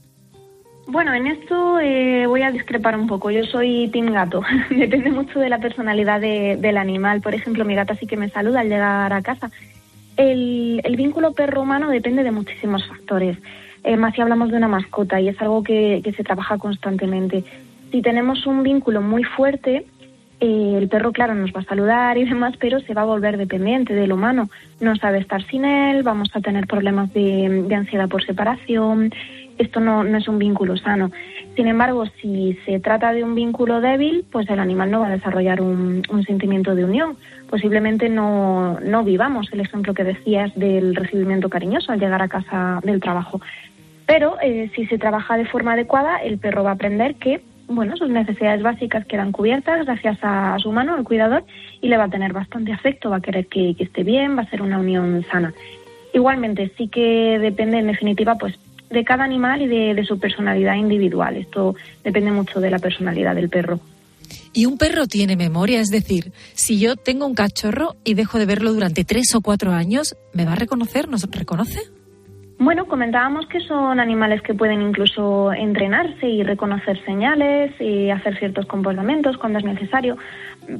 Speaker 21: Bueno, en esto eh, voy a discrepar un poco. Yo soy team gato. <laughs> Depende mucho de la personalidad de- del animal. Por ejemplo, mi gata sí que me saluda al llegar a casa. El, el vínculo perro-humano depende de muchísimos factores. Eh, más si hablamos de una mascota y es algo que, que se trabaja constantemente. Si tenemos un vínculo muy fuerte, Eh, el perro, claro, nos va a saludar y <laughs> demás, pero se va a volver dependiente del humano. No sabe estar sin él, vamos a tener problemas de, de ansiedad por separación. Esto no, no es un vínculo sano. Sin embargo, si se trata de un vínculo débil, pues el animal no va a desarrollar un, un sentimiento de unión. Posiblemente no, no vivamos el ejemplo que decías del recibimiento cariñoso al llegar a casa del trabajo. Pero eh, si se trabaja de forma adecuada, el perro va a aprender que bueno, sus necesidades básicas quedan cubiertas gracias a, su mano, al cuidador, y le va a tener bastante afecto, va a querer que, que esté bien, va a ser una unión sana. Igualmente, sí que depende, en definitiva, pues de cada animal y de, de, su personalidad individual. Esto depende mucho de la personalidad del perro.
Speaker 22: Y un perro tiene memoria, es decir, si yo tengo un cachorro y dejo de verlo durante tres o cuatro años, ¿me va a reconocer? ¿Nos reconoce?
Speaker 21: Bueno, comentábamos que son animales que pueden incluso entrenarse y reconocer señales y hacer ciertos comportamientos cuando es necesario.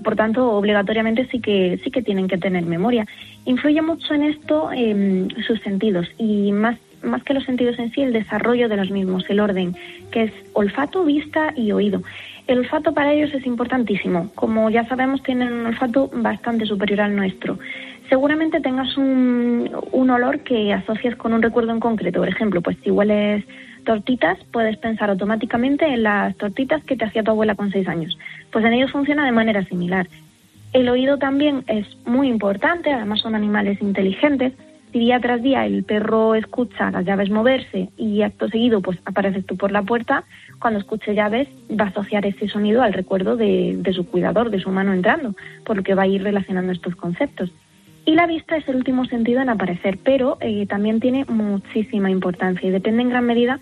Speaker 21: Por tanto, obligatoriamente sí que sí que tienen que tener memoria. Influye mucho en esto eh, sus sentidos y más más que los sentidos en sí, el desarrollo de los mismos, el orden, que es olfato, vista y oído. El olfato para ellos es importantísimo. Como ya sabemos, tienen un olfato bastante superior al nuestro. Seguramente tengas un, un olor que asocias con un recuerdo en concreto. Por ejemplo, pues si hueles tortitas, puedes pensar automáticamente en las tortitas que te hacía tu abuela con seis años. Pues en ellos funciona de manera similar. El oído también es muy importante, además son animales inteligentes si día tras día el perro escucha las llaves moverse y acto seguido pues apareces tú por la puerta, cuando escuche llaves va a asociar ese sonido al recuerdo de, de su cuidador, de su mano entrando, por lo que va a ir relacionando estos conceptos. Y la vista es el último sentido en aparecer, pero eh, también tiene muchísima importancia y depende en gran medida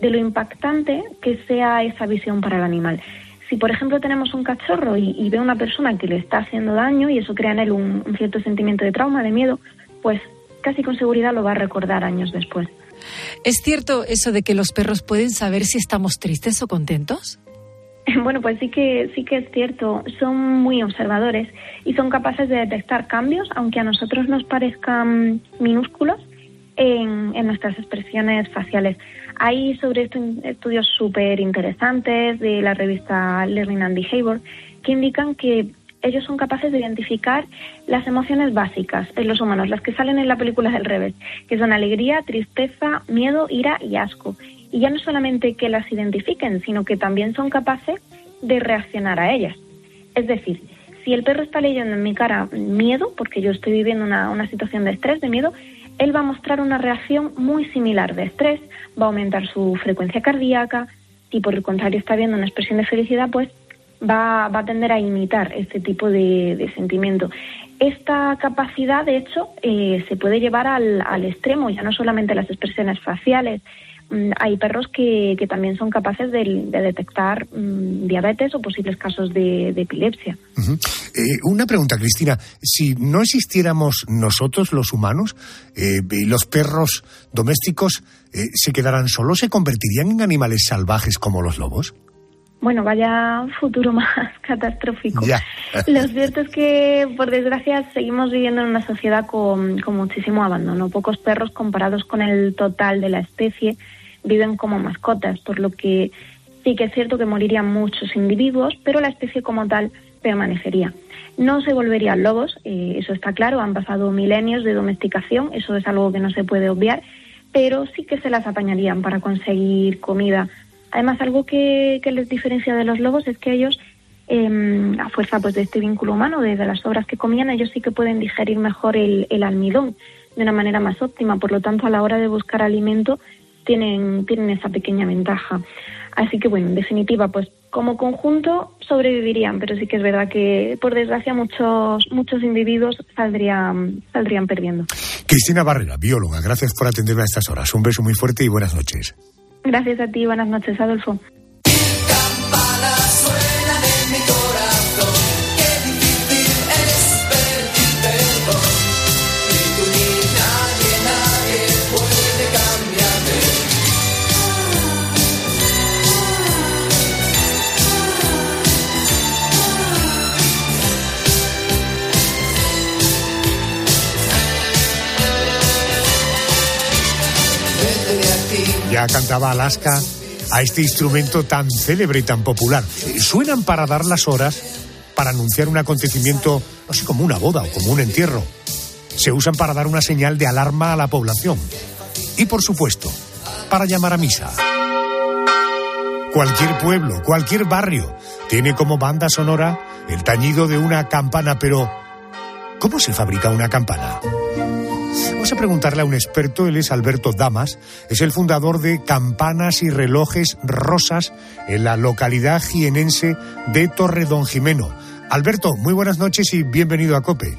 Speaker 21: de lo impactante que sea esa visión para el animal. Si, por ejemplo, tenemos un cachorro y, ve a una persona que le está haciendo daño y eso crea en él un, un cierto sentimiento de trauma, de miedo, pues casi con seguridad lo va a recordar años después.
Speaker 22: ¿Es cierto eso de que los perros pueden saber si estamos tristes o contentos? <laughs>
Speaker 21: Bueno, pues sí que sí que es cierto. Son muy observadores y son capaces de detectar cambios, aunque a nosotros nos parezcan minúsculos, en, en nuestras expresiones faciales. Hay sobre esto estudios súper interesantes de la revista Learning and Behavior que indican que ellos son capaces de identificar las emociones básicas en los humanos, las que salen en la película del revés, que son alegría, tristeza, miedo, ira y asco. Y ya no solamente que las identifiquen, sino que también son capaces de reaccionar a ellas. Es decir, si el perro está leyendo en mi cara miedo, porque yo estoy viviendo una, una situación de estrés, de miedo, él va a mostrar una reacción muy similar de estrés, va a aumentar su frecuencia cardíaca, y por el contrario está viendo una expresión de felicidad, pues va, va a tender a imitar este tipo de, de sentimiento. Esta capacidad, de hecho, eh, se puede llevar al, al, extremo, ya no solamente las expresiones faciales. Mm, hay perros que, que, también son capaces de, de detectar mm, diabetes o posibles casos de, epilepsia.
Speaker 8: Eh, una pregunta, Cristina. Si no existiéramos nosotros, los humanos, eh, los perros domésticos, eh, ¿se quedaran solos? ¿Se convertirían en animales salvajes como los lobos?
Speaker 21: Bueno, vaya futuro <laughs> más catastrófico. Ya. Lo cierto es que, por desgracia, seguimos viviendo en una sociedad con, con, muchísimo abandono. Pocos perros comparados con el total de la especie viven como mascotas, por lo que sí que es cierto que morirían muchos individuos, pero la especie como tal permanecería. No se volverían lobos, eh, eso está claro, han pasado milenios de domesticación, eso es algo que no se puede obviar, pero sí que se las apañarían para conseguir comida Además, algo que, les diferencia de los lobos es que ellos, eh, a fuerza pues, de este vínculo humano, de, las sobras que comían, ellos sí que pueden digerir mejor el, el, almidón de una manera más óptima. Por lo tanto, a la hora de buscar alimento, tienen, tienen esa pequeña ventaja. Así que, bueno, en definitiva, pues como conjunto sobrevivirían, pero sí que es verdad que, por desgracia, muchos, muchos individuos saldrían, saldrían perdiendo.
Speaker 8: Cristina Barrera, bióloga, gracias por atenderme a estas horas. Un beso muy fuerte y buenas noches.
Speaker 21: Gracias a ti, buenas noches, Adolfo.
Speaker 8: Cantaba Alaska a este instrumento tan célebre y tan popular. Suenan para dar las horas para anunciar un acontecimiento, no sé, como una boda o como un entierro. Se usan para dar una señal de alarma a la población. Y por supuesto, para llamar a misa. Cualquier pueblo, cualquier barrio tiene como banda sonora el tañido de una campana, pero ¿cómo se fabrica una campana? Vamos a preguntarle a un experto, él es Alberto Damas, es el fundador de Campanas y Relojes Rosas en la localidad jienense de Torredón Jimeno. Alberto, muy buenas noches y bienvenido a COPE.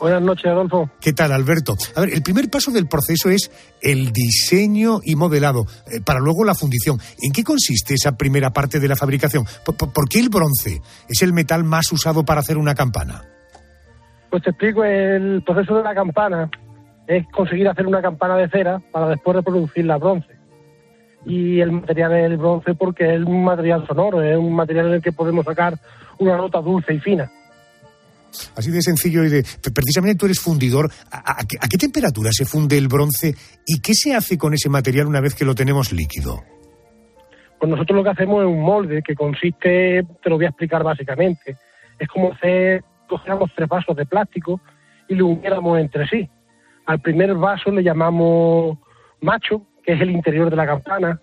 Speaker 23: Buenas noches, Adolfo.
Speaker 8: ¿Qué tal, Alberto? A ver, el primer paso del proceso es el diseño y modelado, eh, para luego la fundición. ¿En qué consiste esa primera parte de la fabricación? ¿Por, por- por qué el bronce es el metal más usado para hacer una campana?
Speaker 23: Pues te explico, el proceso de la campana es conseguir hacer una campana de cera para después reproducir la bronce. Y el material es el bronce porque es un material sonoro, es un material en el que podemos sacar una nota dulce y fina.
Speaker 8: Así de sencillo y de... Precisamente tú eres fundidor. ¿A, a qué, a qué temperatura se funde el bronce y qué se hace con ese material una vez que lo tenemos líquido?
Speaker 23: Pues nosotros lo que hacemos es un molde que consiste, te lo voy a explicar básicamente, es como hacer, cogiéramos tres vasos de plástico y lo uniéramos entre sí. Al primer vaso le llamamos macho, que es el interior de la campana.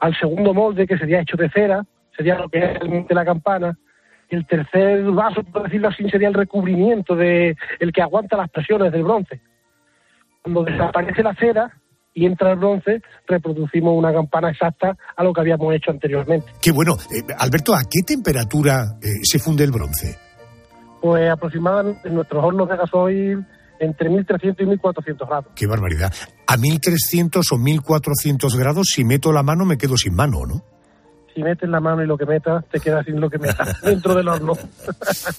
Speaker 23: Al segundo molde, que sería hecho de cera, sería lo que es realmente la campana. El tercer vaso, por decirlo así, sería el recubrimiento de el que aguanta las presiones del bronce. Cuando desaparece la cera y entra el bronce, reproducimos una campana exacta a lo que habíamos hecho anteriormente.
Speaker 8: Qué bueno. Eh, Alberto, ¿a qué temperatura eh, se funde el bronce?
Speaker 23: Pues aproximadamente en nuestros hornos de gasoil entre 1300 y 1400 grados.
Speaker 8: Qué barbaridad. A 1300 o 1400 grados, si meto la mano, me quedo sin mano, ¿no?
Speaker 23: Si metes la mano y lo que metas, te quedas sin lo que metas <laughs> dentro del horno. <laughs>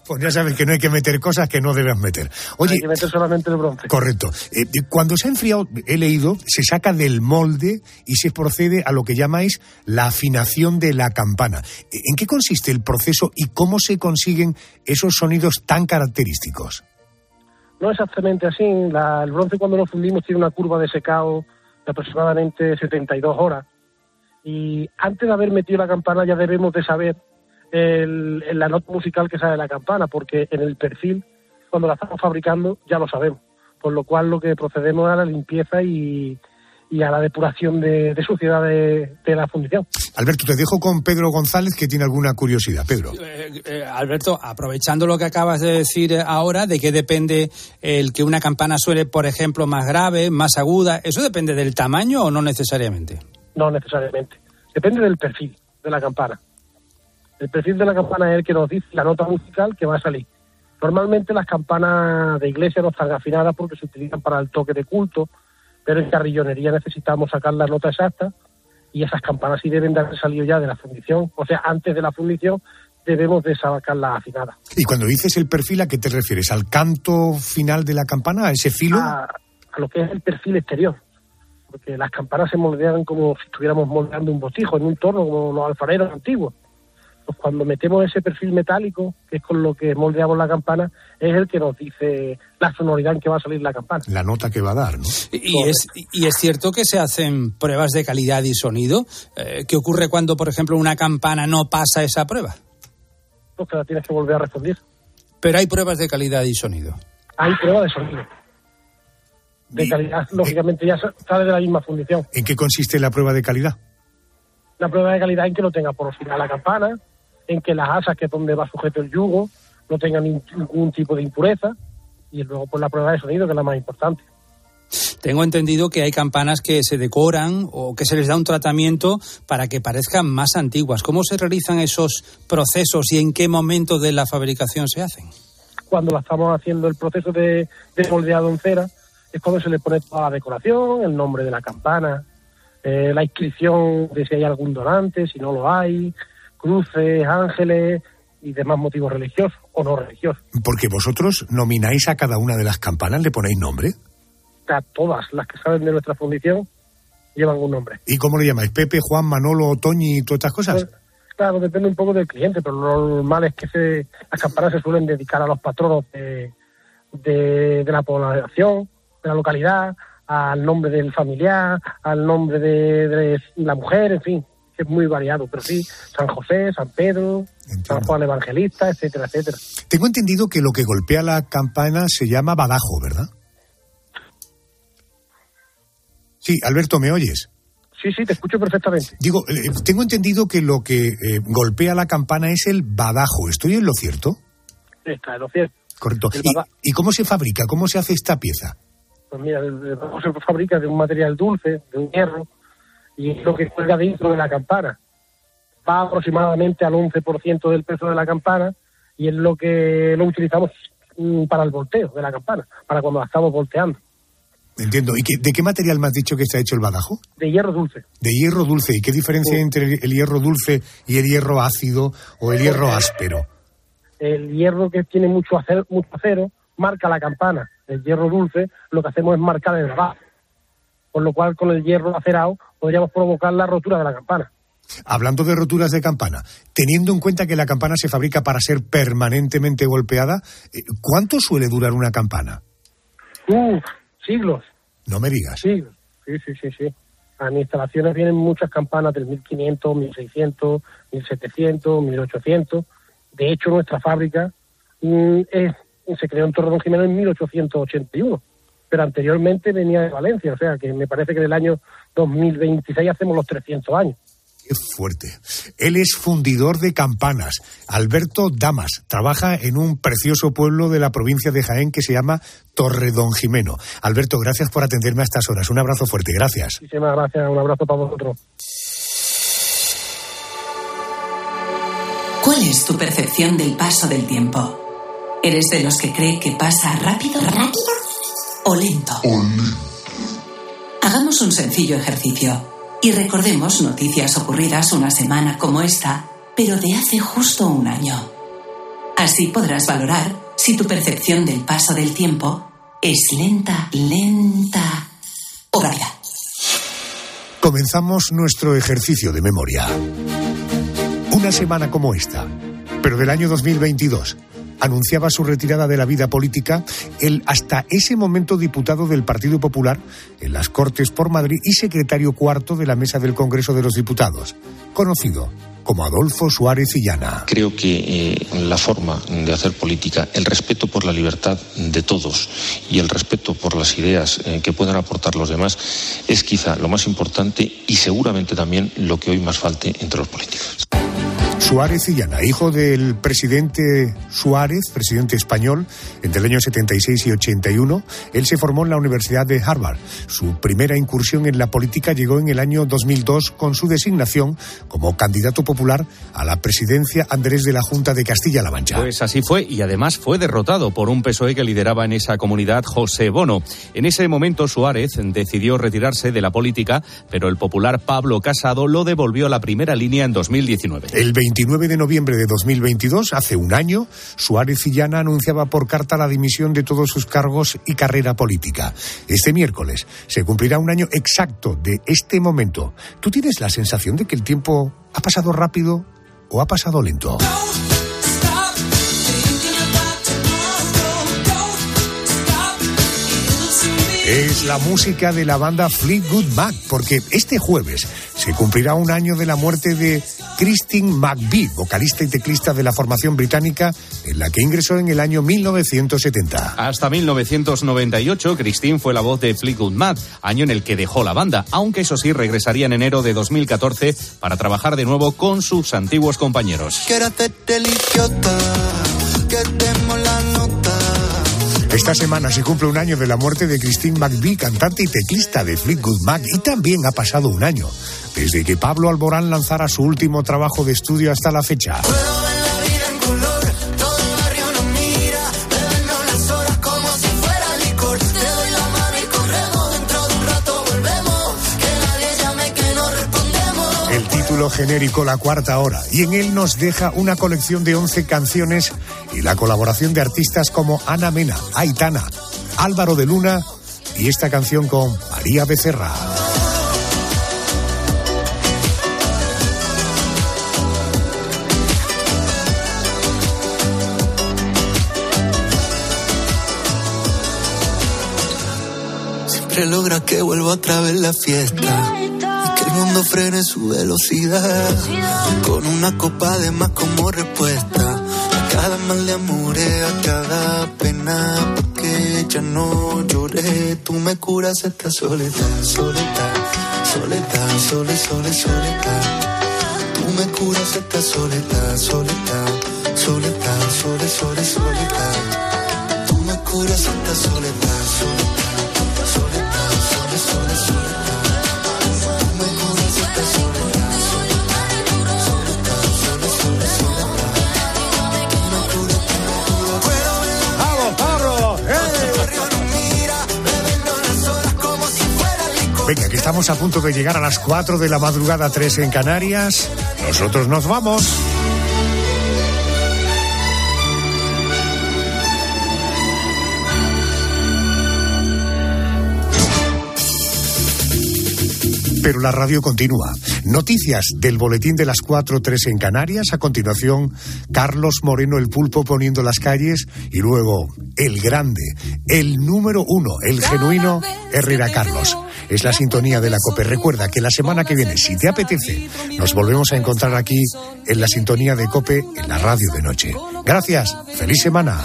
Speaker 8: Pues ya sabes que no hay que meter cosas que no debes meter. Oye,
Speaker 23: Hay que meter solamente el bronce.
Speaker 8: Correcto. Eh, cuando se ha enfriado, he leído, se saca del molde y se procede a lo que llamáis la afinación de la campana. ¿En qué consiste el proceso y cómo se consiguen esos sonidos tan característicos?
Speaker 23: No exactamente así. La- el bronce cuando lo fundimos tiene una curva de secado de aproximadamente 72 horas. Y antes de haber metido la campana ya debemos de saber el- la nota musical que sale la campana, porque en el perfil, cuando la estamos fabricando, ya lo sabemos. Por lo cual lo que procedemos a la limpieza y, y a la depuración de, de suciedad de, de la fundición.
Speaker 8: Alberto, te dejo con Pedro González, que tiene alguna curiosidad. Pedro.
Speaker 24: Eh, eh, Alberto, aprovechando lo que acabas de decir ahora, de qué depende el que una campana suene, por ejemplo, más grave, más aguda, ¿eso depende del tamaño o no necesariamente?
Speaker 23: No necesariamente. Depende del perfil de la campana. El perfil de la campana es el que nos dice la nota musical que va a salir. Normalmente las campanas de iglesia no están afinadas porque se utilizan para el toque de culto, pero en carrillonería necesitamos sacar la nota exacta y esas campanas sí deben de haber salido ya de la fundición. O sea, antes de la fundición debemos de sacarlas afinadas.
Speaker 8: Y cuando dices el perfil, ¿a qué te refieres? ¿Al canto final de la campana? ¿A ese filo?
Speaker 23: a, a lo que es el perfil exterior. Porque las campanas se moldean como si estuviéramos moldeando un botijo en un torno, como los alfareros antiguos. Pues cuando metemos ese perfil metálico, que es con lo que moldeamos la campana, es el que nos dice la sonoridad en que va a salir la campana.
Speaker 8: La nota que va a dar, ¿no?
Speaker 24: Y es, y es cierto que se hacen pruebas de calidad y sonido. Eh, ¿Qué ocurre cuando, por ejemplo, una campana no pasa esa prueba?
Speaker 23: Pues que la tienes que volver a refundir.
Speaker 24: Pero hay pruebas de calidad y sonido.
Speaker 23: Hay prueba de sonido. De calidad, lógicamente, ya sale de la misma fundición.
Speaker 8: ¿En qué consiste la prueba de calidad?
Speaker 23: La prueba de calidad en que no tenga porosidad la campana, en que las asas, que es donde va sujeto el yugo, no tengan nin- ningún tipo de impureza, y luego pues la prueba de sonido, que es la más importante.
Speaker 24: Tengo entendido que hay campanas que se decoran o que se les da un tratamiento para que parezcan más antiguas. ¿Cómo se realizan esos procesos y en qué momento de la fabricación se hacen?
Speaker 23: Cuando la estamos haciendo el proceso de, de moldeado en cera, es cuando se le pone toda la decoración, el nombre de la campana, eh, la inscripción de si hay algún donante, si no lo hay, cruces, ángeles y demás motivos religiosos o no religiosos.
Speaker 8: Porque vosotros nomináis a cada una de las campanas, le ponéis nombre.
Speaker 23: A todas las que salen de nuestra fundición llevan un nombre.
Speaker 8: ¿Y cómo le llamáis? ¿Pepe, Juan, Manolo, Toñi y todas estas cosas?
Speaker 23: Claro, depende un poco del cliente, pero lo normal es que se, las campanas se suelen dedicar a los patronos de, de, de la población, de la localidad, al nombre del familiar, al nombre de, de la mujer, en fin, es muy variado, pero sí, San José, San Pedro, San Juan Evangelista, etcétera, etcétera.
Speaker 8: Tengo entendido que lo que golpea la campana se llama badajo, ¿verdad? Sí, Alberto, ¿me oyes?
Speaker 23: Sí, sí, te escucho perfectamente.
Speaker 8: Digo, eh, tengo entendido que lo que eh, golpea la campana es el badajo. ¿Estoy en lo cierto?
Speaker 23: Está en lo cierto.
Speaker 8: Correcto. ¿Y, ¿Y, cómo se fabrica? ¿Cómo se hace esta pieza?
Speaker 23: Pues mira, el badajo se fabrica de un material dulce, de un hierro, y es lo que cuelga dentro de la campana. Va aproximadamente al 11% del peso de la campana y es lo que lo utilizamos mm, para el volteo de la campana, para cuando la estamos volteando.
Speaker 8: Entiendo. ¿Y qué, de qué material me has dicho que está hecho el badajo?
Speaker 23: De hierro dulce.
Speaker 8: De hierro dulce. ¿Y qué diferencia hay entre el hierro dulce y el hierro ácido o el hierro áspero?
Speaker 23: El hierro que tiene mucho acero, mucho acero marca la campana. El hierro dulce lo que hacemos es marcar el base. Por lo cual con el hierro acerado podríamos provocar la rotura de la campana.
Speaker 8: Hablando de roturas de campana, teniendo en cuenta que la campana se fabrica para ser permanentemente golpeada, eh, ¿cuánto suele durar una campana?
Speaker 23: Uf, siglos.
Speaker 8: No me digas.
Speaker 23: Siglos. Sí, sí, sí, sí. A mis instalaciones vienen muchas campanas de 1500, 1600, 1700, 1800. De hecho, nuestra fábrica mm, es, se creó en Torredón Jimeno en 1881, pero anteriormente venía de Valencia, o sea que me parece que en el año 2026 hacemos los 300 años.
Speaker 8: Qué fuerte. Él es fundidor de campanas. Alberto Damas trabaja en un precioso pueblo de la provincia de Jaén que se llama Torredón Jimeno. Alberto, gracias por atenderme a estas horas. Un abrazo fuerte. Gracias.
Speaker 23: Muchísimas gracias. Un abrazo para vosotros.
Speaker 25: ¿Cuál es tu percepción del paso del tiempo? ¿Eres de los que cree que pasa rápido, rápido o lento? Hagamos un sencillo ejercicio y recordemos noticias ocurridas una semana como esta, pero de hace justo un año. Así podrás valorar si tu percepción del paso del tiempo es lenta, lenta o rápida.
Speaker 8: Comenzamos nuestro ejercicio de memoria. Una semana como esta, pero del año 2022 anunciaba su retirada de la vida política el hasta ese momento diputado del Partido Popular en las Cortes por Madrid y secretario cuarto de la Mesa del Congreso de los Diputados, conocido como Adolfo Suárez Illana.
Speaker 26: Creo que eh, la forma de hacer política, el respeto por la libertad de todos y el respeto por las ideas eh, que puedan aportar los demás es quizá lo más importante y seguramente también lo que hoy más falte entre los políticos.
Speaker 8: Suárez Illana, hijo del presidente Suárez, presidente español, entre el año 76 y 81. Él se formó en la Universidad de Harvard. Su primera incursión en la política llegó en el año 2002 con su designación como candidato popular a la presidencia Andrés de la Junta de Castilla-La Mancha.
Speaker 27: Pues así fue y además fue derrotado por un PSOE que lideraba en esa comunidad José Bono. En ese momento Suárez decidió retirarse de la política, pero el popular Pablo Casado lo devolvió a la primera línea en 2019.
Speaker 8: El 29 de noviembre de 2022, hace un año, Suárez Illana anunciaba por carta la dimisión de todos sus cargos y carrera política. Este miércoles se cumplirá un año exacto de este momento. ¿Tú tienes la sensación de que el tiempo ha pasado rápido o ha pasado lento? Es la música de la banda Fleetwood Mac, porque este jueves se cumplirá un año de la muerte de Christine McVie, vocalista y teclista de la formación británica, en la que ingresó en el año 1970.
Speaker 27: Hasta 1998, Christine fue la voz de Fleetwood Mac, año en el que dejó la banda, aunque eso sí regresaría en enero de 2014 para trabajar de nuevo con sus antiguos compañeros.
Speaker 8: Esta semana se cumple un año de la muerte de Christine McVie, cantante y teclista de Fleetwood Mac, y también ha pasado un año desde que Pablo Alborán lanzara su último trabajo de estudio hasta la fecha. El título genérico La Cuarta Hora, y en él nos deja una colección de 11 canciones y la colaboración de artistas como Ana Mena, Aitana, Álvaro de Luna y esta canción con María Becerra.
Speaker 9: Siempre logra que vuelva otra vez la fiesta. Y que el mundo frene su velocidad. Con una copa de más como respuesta. A cada mal de amores, a cada pena. Porque ya no lloré. Tú me curas esta soledad, soledad. Soledad, sole, sole, soledad. Tú me curas esta soledad, soledad. Soledad, sole, sole, soledad. Tú me curas esta soledad, soledad. Soledad, sole, sole, soledad.
Speaker 8: Venga, que estamos a punto de llegar a las 4 de la madrugada, 3 en Canarias. Nosotros nos vamos. Pero la radio continúa. Noticias del boletín de las 4, 3 en Canarias. A continuación, Carlos Moreno el Pulpo poniendo las calles. Y luego, el grande, el número uno, el genuino Herrera Carlos. Es la sintonía de la COPE. Recuerda que la semana que viene, si te apetece, nos volvemos a encontrar aquí en la sintonía de COPE en la radio de noche. Gracias. Feliz semana.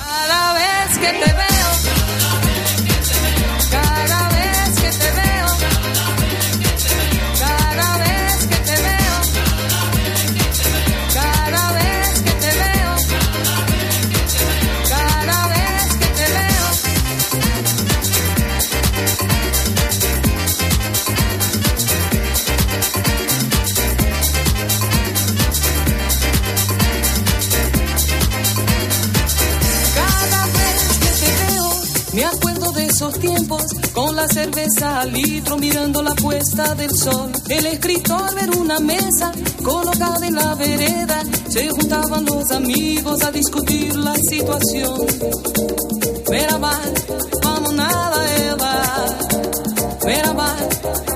Speaker 28: Con la cerveza al litro mirando la puesta del sol. El escritor ver una mesa colocada en la vereda, se juntaban los amigos a discutir la situación. Miraban, vamos nada, Eva. Miraban, vamos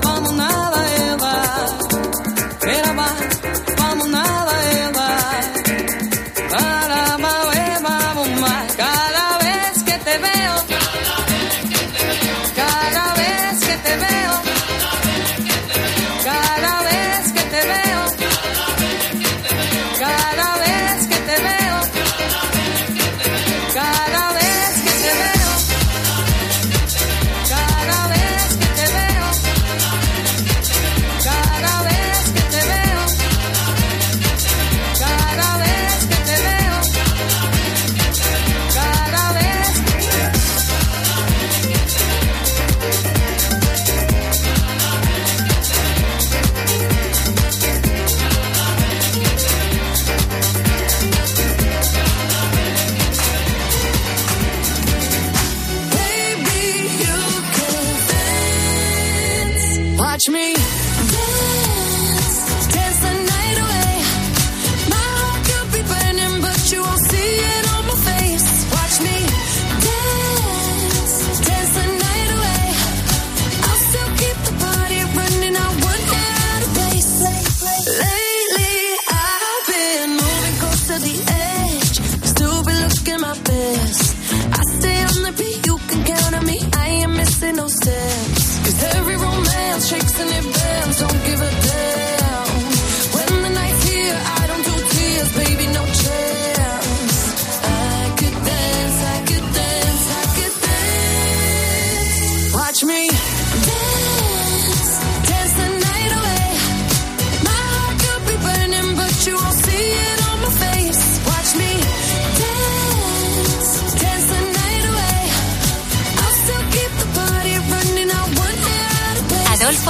Speaker 28: Watch me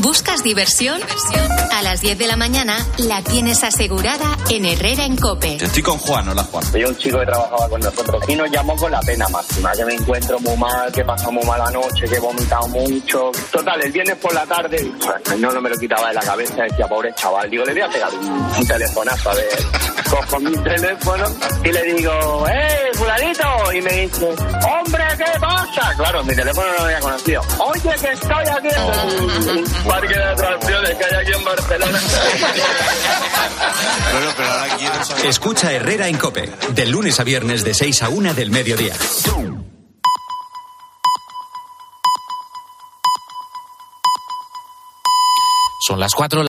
Speaker 25: ¿Buscas diversión? A las 10 de la mañana la tienes asegurada en Herrera en Cope.
Speaker 4: Estoy con Juan, hola Juan.
Speaker 29: Soy un chico que trabajaba con nosotros y nos llamó con la pena máxima, que me encuentro muy mal, que pasó muy mala noche, que he vomitado mucho. Total, el viernes por la tarde, no, no me lo quitaba de la cabeza, decía, pobre chaval, digo, le voy a pegar un, un telefonazo, a ver, cojo mi teléfono y le digo, ¡eh, fulanito! Y me dice, ¡hombre, qué pasa! Claro, mi teléfono no lo había conocido. Oye, que estoy aquí parque de atracciones que hay aquí en Barcelona. <laughs>
Speaker 4: Escucha Herrera en Cope, de lunes a viernes de 6 a 1 del mediodía.
Speaker 1: Son las 4.